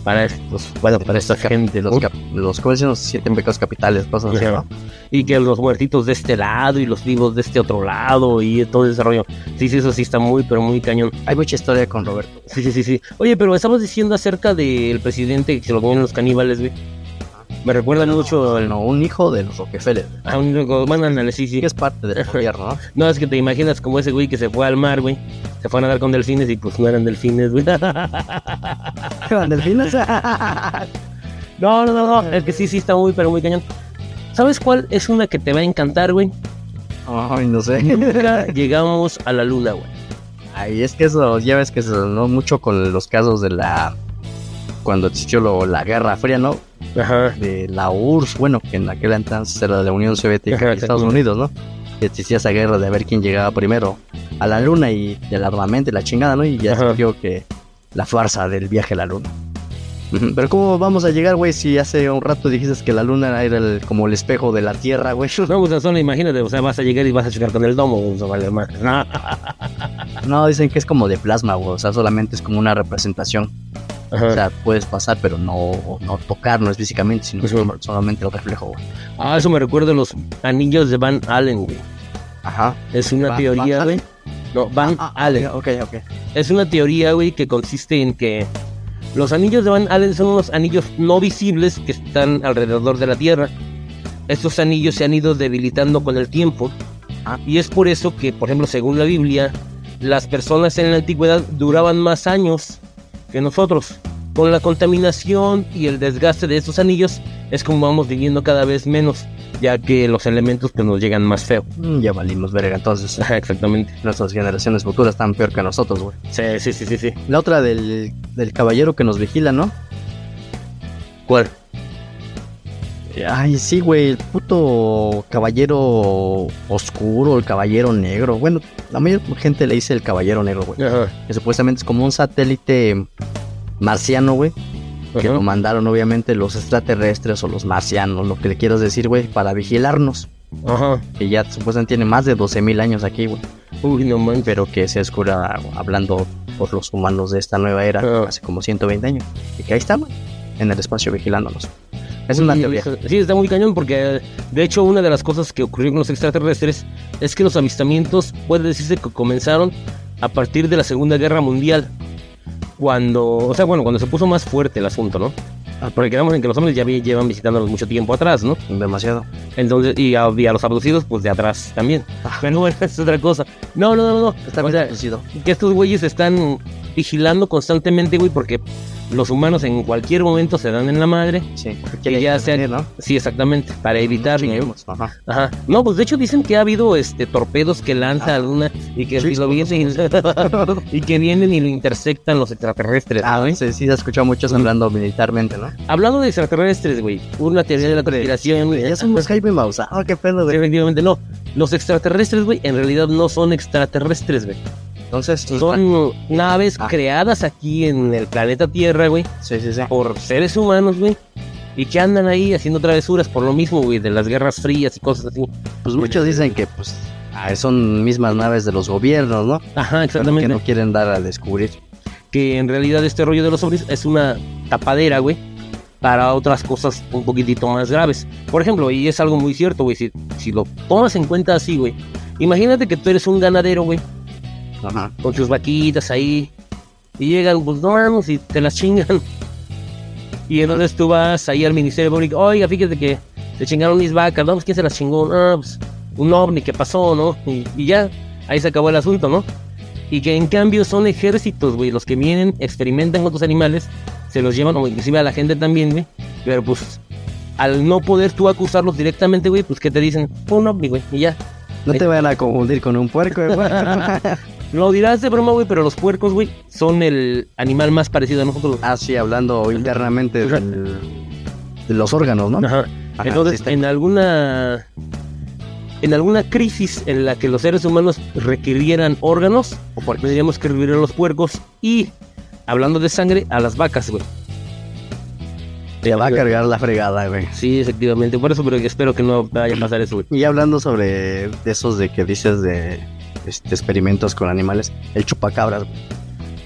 para estos, bueno, para esta gente, Los, los, ¿cómo dicen? Los siete pecados capitales, cosas así. ¿no? Y que los muertitos de este lado y los vivos de este otro lado y todo ese rollo. Sí, sí, eso sí está muy, pero muy cañón. Hay mucha historia con Roberto. Sí, sí, sí, sí. Oye, pero estabas diciendo acerca del presidente que se lo comían los caníbales, güey. Me recuerda mucho. No, un hijo de los Rockefeller. A un... Bueno, ándale, sí, sí. Que es parte del gobierno, ¿no? No, es que te imaginas como ese güey que se fue al mar, güey. Se fue a nadar con delfines y pues no eran delfines, güey. ¿Delfines? No, no, no, no. Es que sí, sí está muy, pero muy cañón. ¿Sabes cuál es una que te va a encantar, güey? Ay, no sé. Nunca llegamos a la luna, güey. Ay, es que eso, ya ves que se sonó mucho con los casos de la. Cuando existió lo- la Guerra Fría, ¿no? Ajá. De la URSS, bueno, que en aquel entonces era la Unión Soviética Ajá, y Estados. Unidos, ¿no? Que existía esa guerra de ver quién llegaba primero a la luna y del armamento y la chingada, ¿no? Y ya surgió que la farsa del viaje a la luna. Pero ¿cómo vamos a llegar, güey, si hace un rato dijiste que la luna era el- como el espejo de la Tierra, güey? No, pues solo imagínate, o sea, vas a llegar y vas a chocar con el domo, güey, eso vale más. No. No, dicen que es como de plasma, güey, o sea, solamente es como una representación. O sea, puedes pasar, pero no, no tocar, no es físicamente, sino solo- solamente el reflejo, güey. Ah, eso me recuerda a los anillos de Van Allen, güey. Ajá. Es una Va- teoría, güey. No, Van Ah, Allen. Ok, ok. Es una teoría, güey, que consiste en que los anillos de Van Allen son unos anillos no visibles que están alrededor de la Tierra. Estos anillos se han ido debilitando con el tiempo. Ah. Y es por eso que, por ejemplo, según la Biblia, las personas en la antigüedad duraban más años que nosotros. Con la contaminación y el desgaste de estos anillos es como vamos viviendo cada vez menos, ya que los elementos pues, nos llegan más feo. Mm, Ya valimos verga, entonces Exactamente. nuestras generaciones futuras están peor que nosotros, güey. Sí, sí, sí, sí, sí. La otra del, del caballero que nos vigila, ¿no? ¿Cuál? Ay, sí, güey, el puto caballero oscuro, el caballero negro. Bueno, la mayor gente le dice el caballero negro, güey. Que supuestamente es como un satélite marciano, güey. Que Ajá. lo mandaron obviamente los extraterrestres o los marcianos, lo que le quieras decir, güey, para vigilarnos. Ajá. Que ya supuestamente tiene más de 12.000 años aquí, güey. Uy, no manches. Pero que se descubra hablando por los humanos de esta nueva era hace como 120 años. Y que ahí está, güey, en el espacio vigilándonos. Es una teoría. Sí, está muy cañón porque de hecho una de las cosas que ocurrió con los extraterrestres es que los avistamientos puede decirse que comenzaron a partir de la Segunda Guerra Mundial. Cuando, o sea, bueno, cuando se puso más fuerte el asunto, ¿no? Ah, Porque quedamos en que los hombres ya llevan visitándonos mucho tiempo atrás, ¿no? Demasiado. Entonces, y a, y a los abducidos, pues de atrás también. Pero bueno, es otra cosa. No, no, no, no. Está O sea, que estos güeyes están vigilando constantemente, güey, porque los humanos en cualquier momento se dan en la madre. Sí. Que ya sea- intervenir, ¿no? Sí, exactamente, para evitar. Ajá. Ajá. No, pues de hecho dicen que ha habido este torpedos que lanza alguna y que Sí, lo vienen y que vienen y lo intersectan los extraterrestres. Ah, sí, sí, se ha escuchado muchos hablando militarmente, ¿no? Hablando de extraterrestres, güey, una teoría de la conspiración, güey. Ya somos Jaime Maussan, qué pedo, güey. Efectivamente, no. Los extraterrestres, güey, en realidad no son extraterrestres, güey. Entonces, Son naves Ah. creadas aquí en el planeta Tierra, güey, Sí, sí, sí. por seres humanos, güey. Y que andan ahí haciendo travesuras por lo mismo, güey, de las guerras frías y cosas así. Pues muchos dicen que, pues, ah, son mismas naves de los gobiernos, ¿no? Ajá, Pero exactamente. que no quieren dar a descubrir. que en realidad este rollo de los ovnis es una tapadera, güey, para otras cosas un poquitito más graves. Por ejemplo, y es algo muy cierto, güey, si, si lo tomas en cuenta así, güey, Imagínate que tú eres un ganadero, güey, Ajá. con tus vaquitas ahí. Y llegan, pues no vamos, y te las chingan. Y entonces tú vas ahí al Ministerio Público, oiga, fíjate que se chingaron mis vacas, ¿no? Pues quién se las chingó, ah, pues un ovni que pasó, ¿no? Y, y ya, ahí se acabó el asunto, ¿no? Y que en cambio son ejércitos, güey, los que vienen, experimentan con otros animales, se los llevan, o inclusive a la gente también, güey. Pero pues, al no poder tú acusarlos directamente, güey, pues que te dicen, fue un ovni, güey, y ya. No te vayan a confundir con un puerco, güey. Lo dirás de broma, güey, pero los puercos, güey, son el animal más parecido a nosotros. ah, sí, hablando internamente del- de los órganos, ¿no? Ajá. Ajá, Entonces, sí en alguna en alguna crisis en la que los seres humanos requirieran órganos, o tendríamos que revivir a los puercos y hablando de sangre, a las vacas, güey. Te va a cargar la fregada, güey. Sí, efectivamente, por eso pero espero que no vaya a pasar eso, güey. Y hablando sobre esos de que dices de este, experimentos con animales, el chupacabras, güey.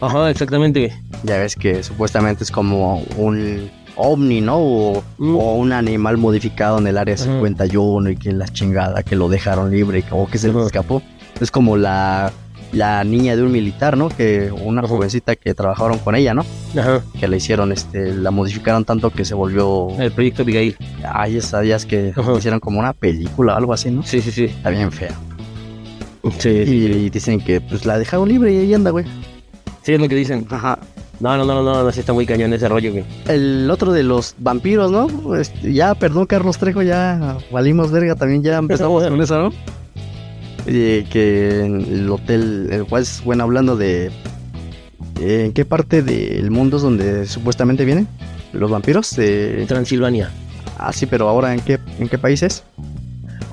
Ajá, exactamente, ya ves que supuestamente es como un ovni, ¿no? O, Mm. o un animal modificado en el área Ajá. 51 y que la chingada, que lo dejaron libre o que se Ajá. escapó. Es como la, la niña de un militar, ¿no? Que una Ajá. jovencita que trabajaron con ella, ¿no? Ajá. Que la hicieron, este, la modificaron tanto que se volvió... El proyecto Abigail. Ay, sabías que Ajá. hicieron como una película o algo así, ¿no? Sí, sí, sí. Está bien fea. Sí, Y, dicen que pues la dejaron libre y ahí anda, güey. Sí, es lo que dicen. Ajá. No, no, no, no, no, no, sí está muy cañón ese rollo, güey. El otro de los vampiros, ¿no? Este, ya, perdón, Carlos Trejo, ya valimos verga, también ya empezamos con eso, ¿no? Que en el hotel, el cual es, bueno, hablando de... ¿En qué parte del mundo es donde supuestamente vienen los vampiros? Eh, Transilvania. ah, sí, pero ahora, ¿en qué, en qué países?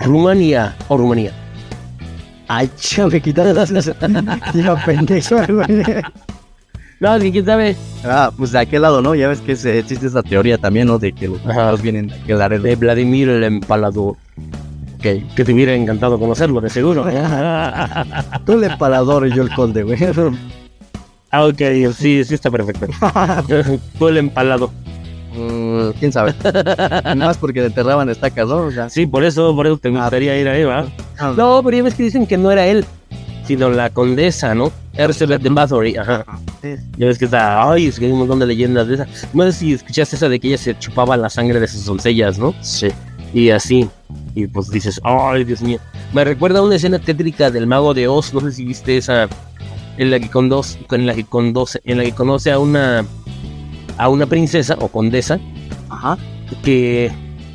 Rumanía o Rumanía. Ay, ya me quitaron las... ya, pendejo, güey. No, es que quién sabe. Ah, pues de aquel lado, ¿no? Ya ves que se- existe esa teoría también, ¿no? De que los Ajá. vienen de aquel área. De Vladimir el Empalador. Ok. Que te hubiera encantado conocerlo, de seguro. Tú el empalador y yo el conde, güey. ah, ok, sí, sí está perfecto. Tú el empalado. Mm, ¿Quién sabe? Nada más porque le enterraban estacas, ¿no? O sea, Sí, por eso, por eso te gustaría ir ahí, ¿va? No. No, pero ya ves que dicen que no era él, sino la condesa, ¿no? Elizabeth de Bathory, ajá. Sí. Ya ves que está, ay, es que hay un montón de leyendas de esa. No sé si escuchaste esa de que ella se chupaba la sangre de sus doncellas, ¿no? Sí. Y así. Y pues dices, ay, Dios mío. Me recuerda a una escena tétrica del mago de Oz. No sé si viste esa. En la que conduce, en la que conduce, en la que conoce a una a una princesa o condesa Ajá. que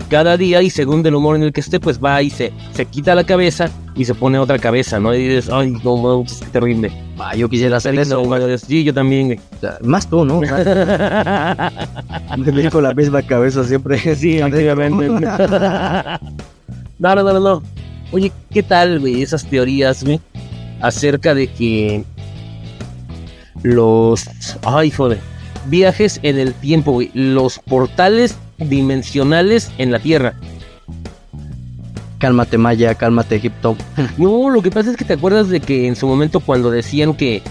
cada día y según el humor en el que esté, pues va y se, se quita la cabeza y se pone otra cabeza, ¿no? Y dices, ay, no, no, qué terrible. Ah, yo quisiera hacer eso. No, sí, yo también. O sea, más tú, ¿no? Me con la misma cabeza siempre. Sí, efectivamente. no, no, no, no, no. Oye, ¿qué tal, güey? Esas teorías, güey, acerca de que los. Ay, joder. Viajes en el tiempo, güey. Los portales dimensionales en la Tierra. Cálmate, Maya, cálmate, Egipto. No, lo que pasa es que te acuerdas de que en su momento cuando decían que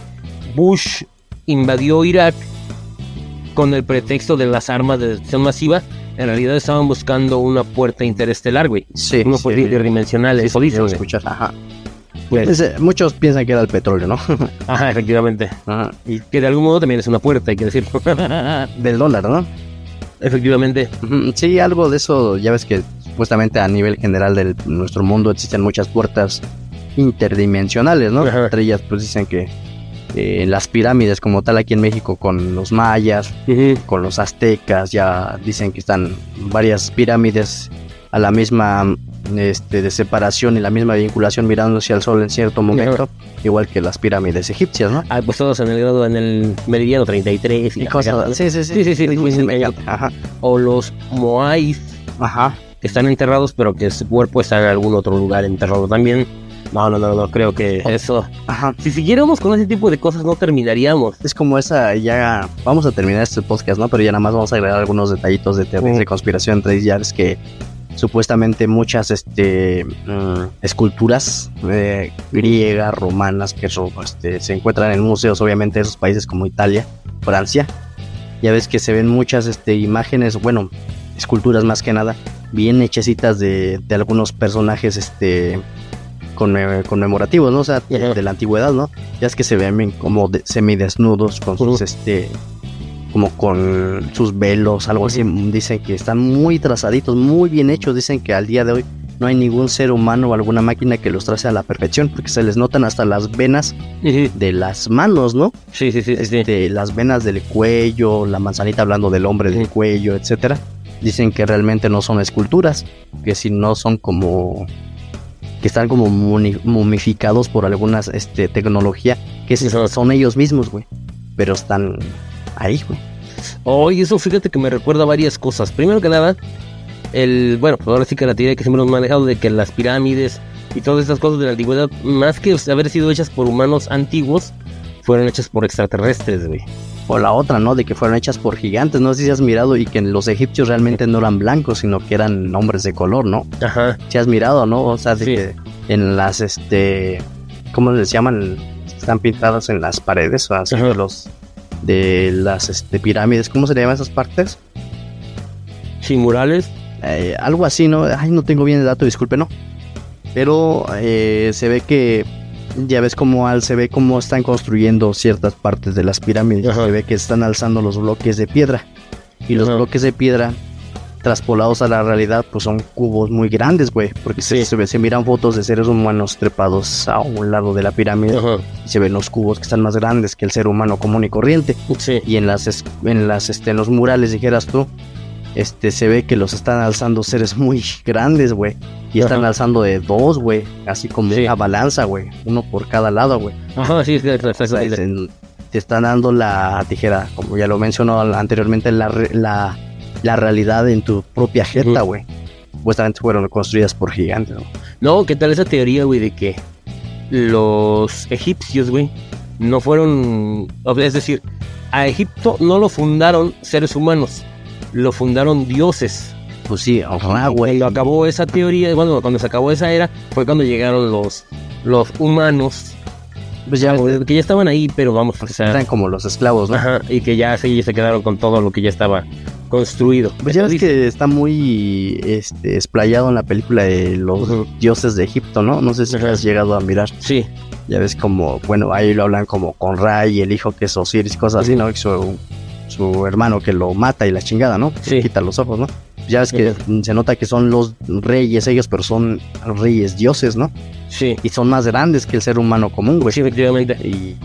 Bush invadió Irak con el pretexto de las armas de destrucción masiva, en realidad estaban buscando una puerta interestelar, güey. Sí. Una sí. interdimensional, eso dicen. Quiero güey. escuchar. Ajá. Pues, Pues, eh, muchos piensan que era el petróleo, ¿no? ajá, efectivamente. Ajá. Y que de algún modo también es una puerta, hay que decirlo. Del dólar, ¿no? Efectivamente. Sí, algo de eso, ya ves que supuestamente a nivel general de nuestro mundo existen muchas puertas interdimensionales, ¿no? Ajá. Entre ellas pues dicen que eh, las pirámides como tal aquí en México con los mayas, con los aztecas, ya dicen que están varias pirámides a la misma este, de separación y la misma vinculación mirando hacia el sol en cierto momento, igual que las pirámides egipcias, ¿no? Ah, pues todos en el grado, en el meridiano 33 y, Y cosas, sí, sí, sí, Sí, sí, sí. Ajá, O los Moais, ajá. que están enterrados, pero que su cuerpo está en algún otro lugar enterrado también. No, no, no, no, creo que eso. Ajá. Si siguiéramos con ese tipo de cosas, no terminaríamos. Es como esa, ya vamos a terminar este podcast, ¿no? Pero ya nada más vamos a agregar algunos detallitos de teorías de conspiración entre ya es que supuestamente muchas este mm, esculturas eh, griegas, romanas que so- este, se encuentran en museos, obviamente de esos países como Italia, Francia. Ya ves que se ven muchas este, imágenes, bueno, esculturas más que nada, bien hechecitas de, de algunos personajes este conmemorativos, ¿no? O sea, de, la antigüedad, ¿no? Ya es que se ven como semidesnudos con sus, este, como con sus velos, algo así. Dicen que están muy trazaditos, muy bien hechos. Dicen que al día de hoy no hay ningún ser humano o alguna máquina que los trace a la perfección, porque se les notan hasta las venas de las manos, ¿no? Sí, sí, sí, este, Las venas del cuello, la manzanita hablando del hombre del cuello, etcétera. Dicen que realmente no son esculturas, que si no son como que están como momificados por alguna este, tecnología, que son ellos mismos, güey. Pero están ahí, güey. Oye, eso fíjate que me recuerda varias cosas. Primero que nada, el, bueno, ahora sí que la teoría que siempre hemos manejado de que las pirámides y todas estas cosas de la antigüedad, más que haber sido hechas por humanos antiguos, fueron hechas por extraterrestres, güey. O la otra, ¿no? De que fueron hechas por gigantes. No sé si has mirado y que los egipcios realmente no eran blancos, sino que eran hombres de color, ¿no? Ajá. Si has mirado, ¿no? O sea, de que en las, este, ¿cómo les llaman? Están pintadas en las paredes, o así, los, de las este, pirámides. ¿Cómo se llaman esas partes? Sí, murales. Eh, algo así, ¿no? Ay, no tengo bien el dato, disculpe, ¿no? Pero eh, se ve que ya ves cómo al, se ve cómo están construyendo ciertas partes de las pirámides. Se ve que están alzando los bloques de piedra. Y los bloques de piedra traspolados a la realidad, pues son cubos muy grandes, güey. Porque se, se, miran fotos de seres humanos trepados a un lado de la pirámide. Y se ven los cubos que están más grandes que el ser humano común y corriente. Y en las, en las, este, en los murales, dijeras tú, este, se ve que los están alzando seres muy grandes, güey. Y están alzando de dos, güey. Así como una balanza, güey. Uno por cada lado, güey. Ajá, sí, sí, Te están dando la tijera, como ya lo mencionó anteriormente, la, la, la realidad en tu propia jeta, güey. Supuestamente fueron construidas por gigantes, ¿no? No, ¿qué tal esa teoría, güey, de que los egipcios, güey, no fueron. Es decir, a Egipto no lo fundaron seres humanos lo fundaron dioses. Pues sí, ojalá, güey. Cuando acabó esa teoría, bueno, cuando se acabó esa era, fue cuando llegaron los, los humanos. Pues ya, que ya estaban ahí, pero vamos, o eran como los esclavos, ¿no? Ajá, y que ya se, se quedaron con todo lo que ya estaba construido. Pues ya ves que está muy este, explayado en la película de los dioses de Egipto, ¿no? No sé si has llegado a mirar. Sí. Ya ves como, bueno, ahí lo hablan como con Ray, el hijo que es Osiris, cosas así, ¿no? su hermano que lo mata y la chingada, ¿no? Sí. Quita los ojos, ¿no? Ya ves que se nota que son los reyes ellos, pero son reyes dioses, ¿no? Sí. Y son más grandes que el ser humano común, güey. Sí, efectivamente. Y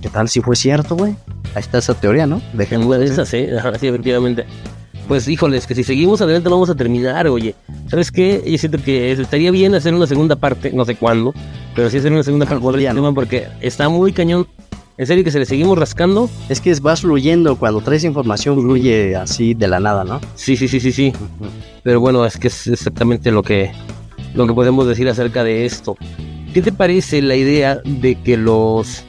¿qué tal si fue cierto, güey? Ahí está esa teoría, ¿no? Dejemos esa, sí, sí, efectivamente. Pues híjoles, que si seguimos adelante no vamos a terminar, oye. ¿Sabes qué? Yo siento que estaría bien hacer una segunda parte, no sé cuándo, pero sí hacer una segunda parte porque está muy cañón en serio que se le seguimos rascando. Es que vas fluyendo, cuando traes información fluye así de la nada, ¿no? Sí, sí, sí, sí, sí. Pero bueno, es que es exactamente lo que, lo que podemos decir acerca de esto. ¿Qué te parece la idea de que los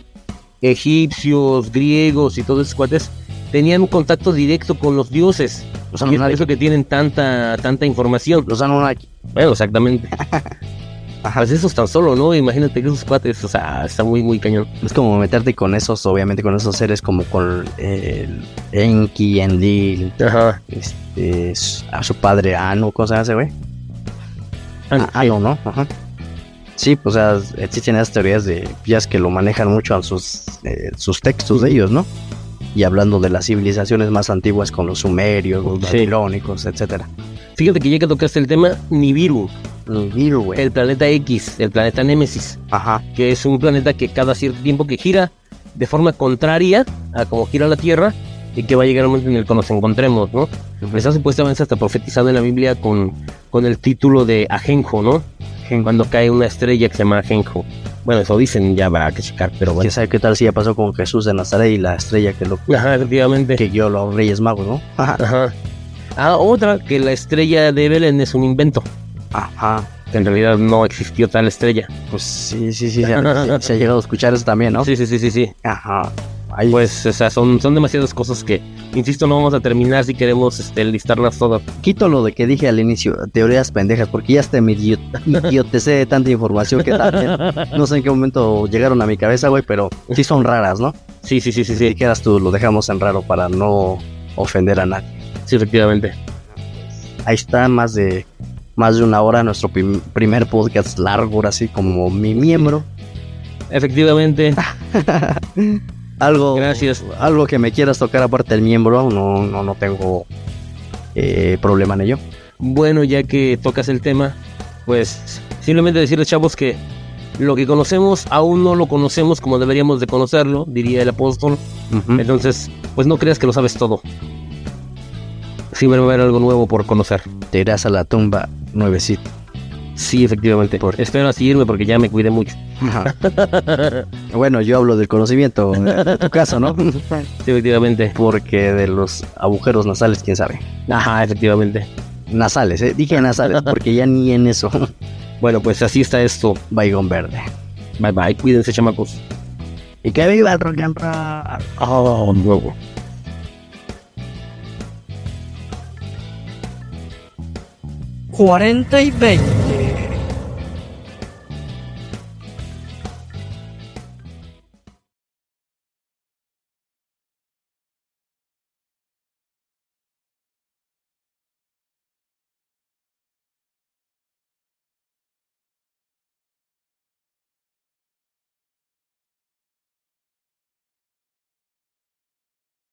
egipcios, griegos y todos esos cuates tenían un contacto directo con los dioses? Los y es eso que tienen tanta, tanta información. Los Anunnaki. Bueno, exactamente. Ajá. Pues eso es tan solo, ¿no? Imagínate que esos cuates, o sea, está muy, muy cañón. Es como meterte con esos, obviamente, con esos seres como con el Enki, Enlil, Ajá. este, a su padre Anu, cosas así, güey. Ah, Anu, ¿no? Ajá. Sí, pues, o sea, existen esas teorías de vías que lo manejan mucho en sus, eh, sus textos de ellos, ¿no? Y hablando de las civilizaciones más antiguas con los sumerios, los babilónicos, etcétera. Fíjate que ya que tocaste el tema, Nibiru Nibiru, güey. El planeta X, el planeta Némesis. Ajá. Que es un planeta que cada cierto tiempo que gira de forma contraria a como gira la Tierra y que va a llegar un momento en el que nos encontremos, ¿no? Está supuestamente hasta profetizado en la Biblia con, con el título de Ajenjo, ¿no? Cuando cae una estrella que se llama Ajenjo. Bueno, eso dicen, ya habrá que checar, pero bueno. ¿Quién sabe qué tal si ya pasó con Jesús de Nazaret y la estrella que lo... Ajá, efectivamente. Que guió a los Reyes Magos, ¿no? Ajá. Ajá. Ah, otra, que la estrella de Belén es un invento. Ajá. En realidad no existió tal estrella. Pues sí, sí, sí. Se, ha llegado a escuchar eso también, ¿no? Sí, sí, sí, sí, sí. Ajá. Pues, o sea, son, son demasiadas cosas que, insisto, no vamos a terminar si queremos este, listarlas todas. Quito lo de que dije al inicio, teorías pendejas, porque ya hasta me idiotecé de tanta información que también, no sé en qué momento llegaron a mi cabeza, güey, pero sí son raras, ¿no? Sí, sí, sí, sí. sí. Si quedas tú, lo dejamos en raro para no ofender a nadie. Sí, efectivamente. Ahí está más de más de una hora nuestro primer podcast largo, así como mi miembro. Efectivamente. algo, Gracias. Algo que me quieras tocar aparte del miembro, no, no, no tengo eh, problema en ello. Bueno, ya que tocas el tema, pues simplemente decirles, chavos, que lo que conocemos aún no lo conocemos como deberíamos de conocerlo, diría el apóstol. Entonces, pues no creas que lo sabes todo. Siempre va a haber algo nuevo por conocer. Te irás a la tumba nuevecito. Sí, efectivamente. Espero así irme porque ya me cuidé mucho. bueno, yo hablo del conocimiento, en tu caso, ¿no? sí, efectivamente. Porque de los agujeros nasales, quién sabe. Ajá, efectivamente. Nasales, ¿eh? Dije nasales porque ya ni en eso. bueno, pues así está esto. Baigón verde. Bye bye, cuídense, chamacos. Y que viva el rock and roll. Oh, nuevo. 40 y 20.